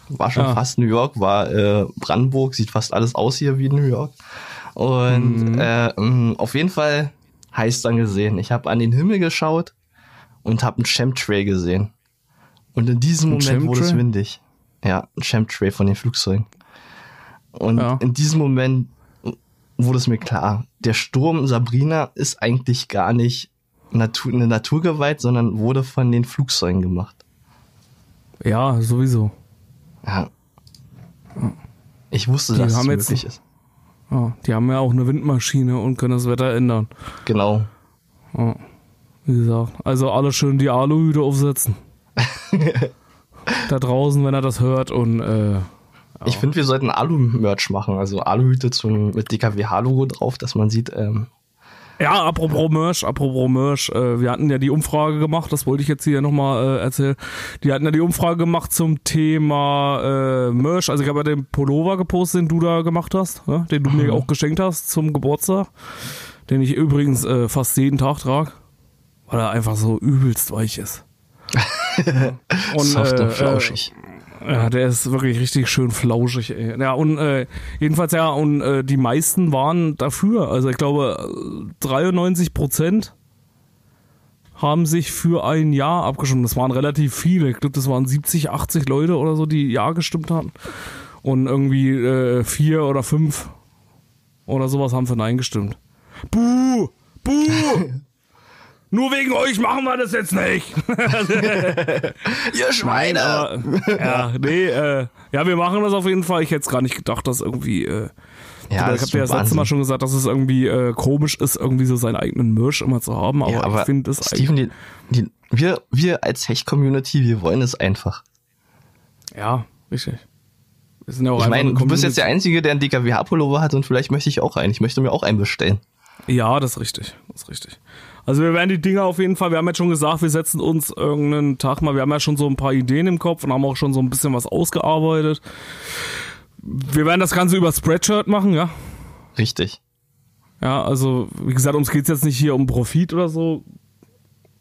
War schon fast New York, war äh, Brandenburg, sieht fast alles aus hier wie New York. Und Mhm. äh, mh, auf jeden Fall heiß dann gesehen. Ich habe an den Himmel geschaut und habe einen Chemtray gesehen. Und in diesem Ein Moment wurde es windig. Ja, ein Chemtray von den Flugzeugen. Und Ja. in diesem Moment wurde es mir klar, der Sturm Sabrina ist eigentlich gar nicht Natur, eine Naturgewalt, sondern wurde von den Flugzeugen gemacht. ja, sowieso. Ja. Ich wusste, Die dass es möglich ist. Ja, die haben ja auch eine Windmaschine und können das Wetter ändern. Genau. Ja. Wie gesagt, also alle schön die Aluhüte aufsetzen. da draußen, wenn er das hört und äh, Ich finde, wir sollten Alu-Merch machen. Also Aluhüte zum, mit DKWH-Logo drauf, dass man sieht, ähm, Ja, apropos Merch, apropos Merch, äh, wir hatten ja die Umfrage gemacht, das wollte ich jetzt hier nochmal äh, erzählen. Die hatten ja die Umfrage gemacht zum Thema äh, Merch. Also ich habe ja den Pullover gepostet, den du da gemacht hast, ne? den du mir auch geschenkt hast zum Geburtstag, den ich übrigens äh, fast jeden Tag trage, weil er einfach so übelst weich ist. und, soft äh, und flauschig. Ja, der ist wirklich richtig schön flauschig. Ey. Ja, und äh, jedenfalls ja, und äh, die meisten waren dafür. Also ich glaube, äh, 93 Prozent haben sich für ein Ja abgestimmt. Das waren relativ viele. Ich glaube, das waren 70, 80 Leute oder so, die Ja gestimmt hatten. Und irgendwie äh, vier oder fünf oder sowas haben für Nein gestimmt. Buh! Buh! Nur wegen euch machen wir das jetzt nicht. Ihr Schweine! Aber, ja, nee, äh, ja, wir machen das auf jeden Fall. Ich hätte es gar nicht gedacht, dass irgendwie, äh, Ja, ich ist habe dir das letzte Mal schon gesagt, dass es irgendwie äh, komisch ist, irgendwie so seinen eigenen Merch immer zu haben, aber, ja, aber ich finde das Steven, die, die, wir, wir als Hecht-Community, wir wollen es einfach. Ja, richtig. Wir sind ja Ich meine, eine du bist jetzt der. Einzige, der einen DKWH-Pullover hat und vielleicht möchte ich auch einen. Ich möchte mir auch einen bestellen. Ja, das ist richtig. Das ist richtig. Also wir werden die Dinge auf jeden Fall, wir haben jetzt schon gesagt, wir setzen uns irgendeinen Tag mal, wir haben ja schon so ein paar Ideen im Kopf und haben auch schon so ein bisschen was ausgearbeitet. Wir werden das Ganze über Spreadshirt machen, ja. Richtig. Ja, also wie gesagt, uns geht's jetzt nicht hier um Profit oder so.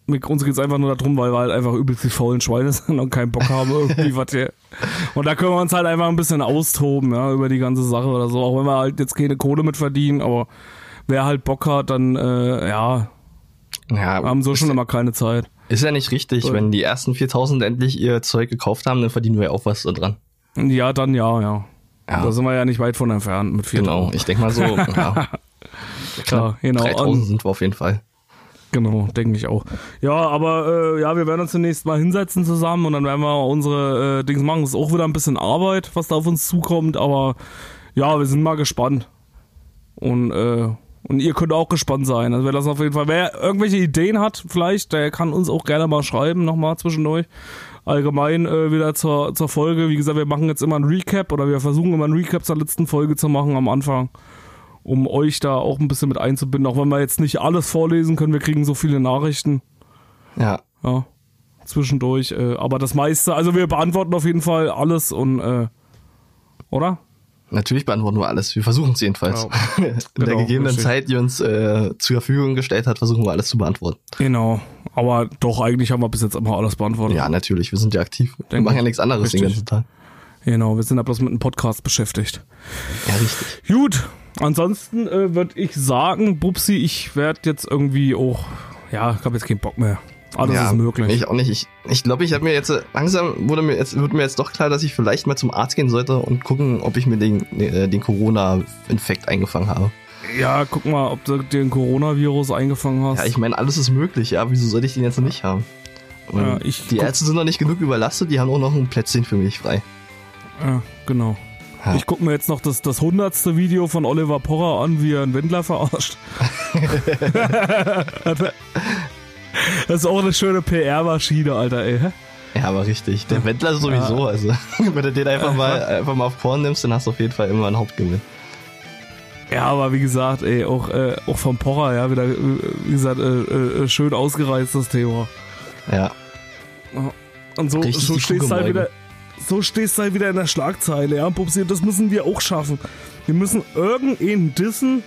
Mit uns geht's einfach nur darum, weil wir halt einfach übelst die faulen Schweine sind und keinen Bock haben irgendwie was hier. Und da können wir uns halt einfach ein bisschen austoben, ja, über die ganze Sache oder so. Auch wenn wir halt jetzt keine Kohle mit verdienen, aber wer halt Bock hat, dann, äh, ja, Ja, wir haben so schon immer keine Zeit. ist ja nicht richtig. Cool. Wenn die ersten 4000 endlich ihr Zeug gekauft haben, dann verdienen wir ja auch was da dran. Ja, dann ja, ja. Ja. Da sind wir ja nicht weit von entfernt mit 4 Genau. Ich denke mal so, ja, Klar, genau. 3000 Und- sind wir auf jeden Fall. Genau, denke ich auch. Ja, aber äh, ja, wir werden uns zunächst mal hinsetzen zusammen und dann werden wir unsere äh, Dings machen. Es ist auch wieder ein bisschen Arbeit, was da auf uns zukommt, aber ja, wir sind mal gespannt. Und, äh, und ihr könnt auch gespannt sein. Also wir lassen auf jeden Fall, wer irgendwelche Ideen hat, vielleicht, der kann uns auch gerne mal schreiben, nochmal zwischendurch. Allgemein äh, wieder zur, zur Folge. Wie gesagt, wir machen jetzt immer ein Recap oder wir versuchen immer ein Recap zur letzten Folge zu machen am Anfang um euch da auch ein bisschen mit einzubinden, auch wenn wir jetzt nicht alles vorlesen können, wir kriegen so viele Nachrichten, Ja. ja, zwischendurch, äh, aber das meiste, also wir beantworten auf jeden Fall alles und, äh, oder? Natürlich beantworten wir alles. Wir versuchen es jedenfalls. Ja. In der Genau, gegebenen richtig. Zeit, die uns äh, zur Verfügung gestellt hat, versuchen wir alles zu beantworten. Genau, aber doch, eigentlich haben wir bis jetzt immer alles beantwortet. Ja, natürlich. Wir sind ja aktiv. Wir Denke machen ja ich. nichts anderes den Richtig. ganzen Tag. Genau, wir sind ja bloß mit einem Podcast beschäftigt. Ja, richtig. Gut, ansonsten äh, würde ich sagen, Bubsi, ich werde jetzt irgendwie auch, ja, ich habe jetzt keinen Bock mehr. Alles ja, ist möglich. Ich auch nicht. Ich glaube, ich, glaub, ich habe mir jetzt äh, langsam wurde mir jetzt wird mir jetzt doch klar, dass ich vielleicht mal zum Arzt gehen sollte und gucken, ob ich mir den äh, den Corona-Infekt eingefangen habe. ja, guck mal, ob du den Coronavirus eingefangen hast. Ja, ich meine, alles ist möglich. Ja, wieso soll ich den jetzt noch nicht haben? Ja, die Ärzte sind noch nicht genug überlastet. Die haben auch noch ein Plätzchen für mich frei. Ja, genau. Ja. Ich gucke mir jetzt noch das, das hundertste Video von Oliver Porrer an, wie er einen Wendler verarscht. das ist auch eine schöne PR-Maschine, Alter, ey. Ja, aber richtig. Der Wendler sowieso. Also, wenn du den einfach mal, einfach mal auf Korn nimmst, dann hast du auf jeden Fall immer einen Hauptgewinn. Ja, aber wie gesagt, ey, auch, äh, auch vom Porrer, ja, wieder, äh, wie gesagt, äh, äh, schön ausgereizt, das Thema. Ja. Und so, Richtig so stehst halt wieder, so stehst halt wieder in der Schlagzeile, ja, Pupsi, das müssen wir auch schaffen. Wir müssen irgendeinen dissen,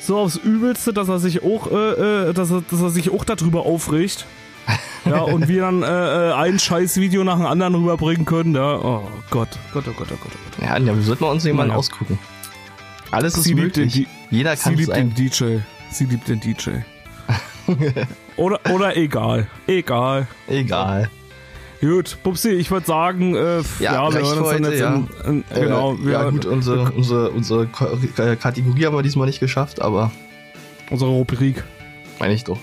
so aufs Übelste, dass er sich auch, äh, äh, dass er, dass er sich auch darüber aufregt. Ja, und wir dann äh, äh, ein Scheiß-Video nach dem anderen rüberbringen können, ja. Oh Gott, Gott, oh Gott, oh Gott, oh Gott. Ja, ja wir sollten uns jemanden Naja. ausgucken. Alles ist Sie möglich. den Jeder Sie kann es liebt den sein. DJ. Sie liebt den DJ. oder, oder egal. Egal. Egal. Gut, Pupsi, ich würde sagen, äh, ja, Ja, wir hören uns dann jetzt ja. in, in, genau, Äh, ja gut, unsere, unsere, unsere äh, Kategorie haben wir diesmal nicht geschafft, aber unsere Rubrik. meine ich doch.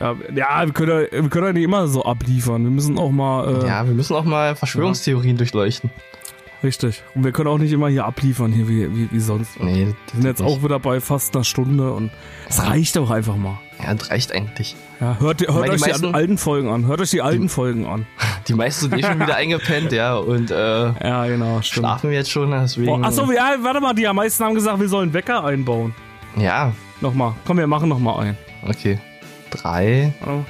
Ja, ja wir, können ja, wir können ja nicht immer so abliefern. Wir müssen auch mal, äh, Ja, wir müssen auch mal Verschwörungstheorien durchleuchten. Richtig. Und wir können auch nicht immer hier abliefern, hier wie, wie, wie sonst. Nee, Wir sind jetzt auch wieder bei fast einer Stunde und es reicht auch einfach mal. Ja, das reicht eigentlich. Ja, hört hört die euch die meisten- alten Folgen an. Hört euch die alten Folgen an. Die meisten sind eh schon wieder eingepennt, ja, und äh, Ja, genau, stimmt. schlafen jetzt schon, deswegen. Oh, achso, ja, warte mal, die meisten haben gesagt, wir sollen Wecker einbauen. Ja, Nochmal. Komm, wir machen nochmal ein. okay. Drei, Warte,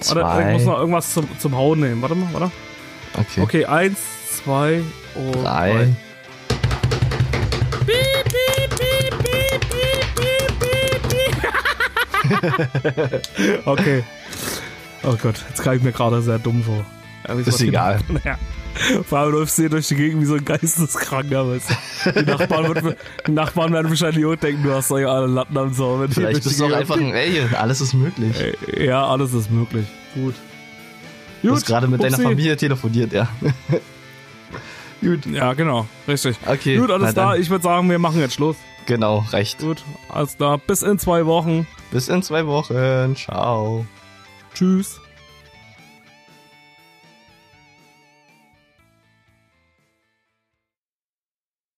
zwei. warte, ich muss noch irgendwas zum, zum Hauen nehmen. Warte mal, warte. okay. Okay, eins, zwei und Drei. Okay. Oh Gott, jetzt kam ich mir gerade sehr dumm vor. Ist egal. Ja. Vor allem läufst du hier durch die Gegend wie so ein Geisteskranker, weißt du. Die Nachbarn, wird, die Nachbarn werden wahrscheinlich auch denken, du hast doch ja alle Latten am Zaun. Vielleicht bist du auch Gegend- einfach ein Alien. Alles ist möglich. Äh, Ja, alles ist möglich. Gut. Du hast gerade mit deiner Upsi. Familie telefoniert, ja. Gut. Ja, genau. Richtig. Okay. Gut, alles klar. dann. Ich würde sagen, wir machen jetzt Schluss. Genau, reicht. Gut, alles klar. Bis in zwei Wochen. Bis in zwei Wochen. Ciao. Tschüss.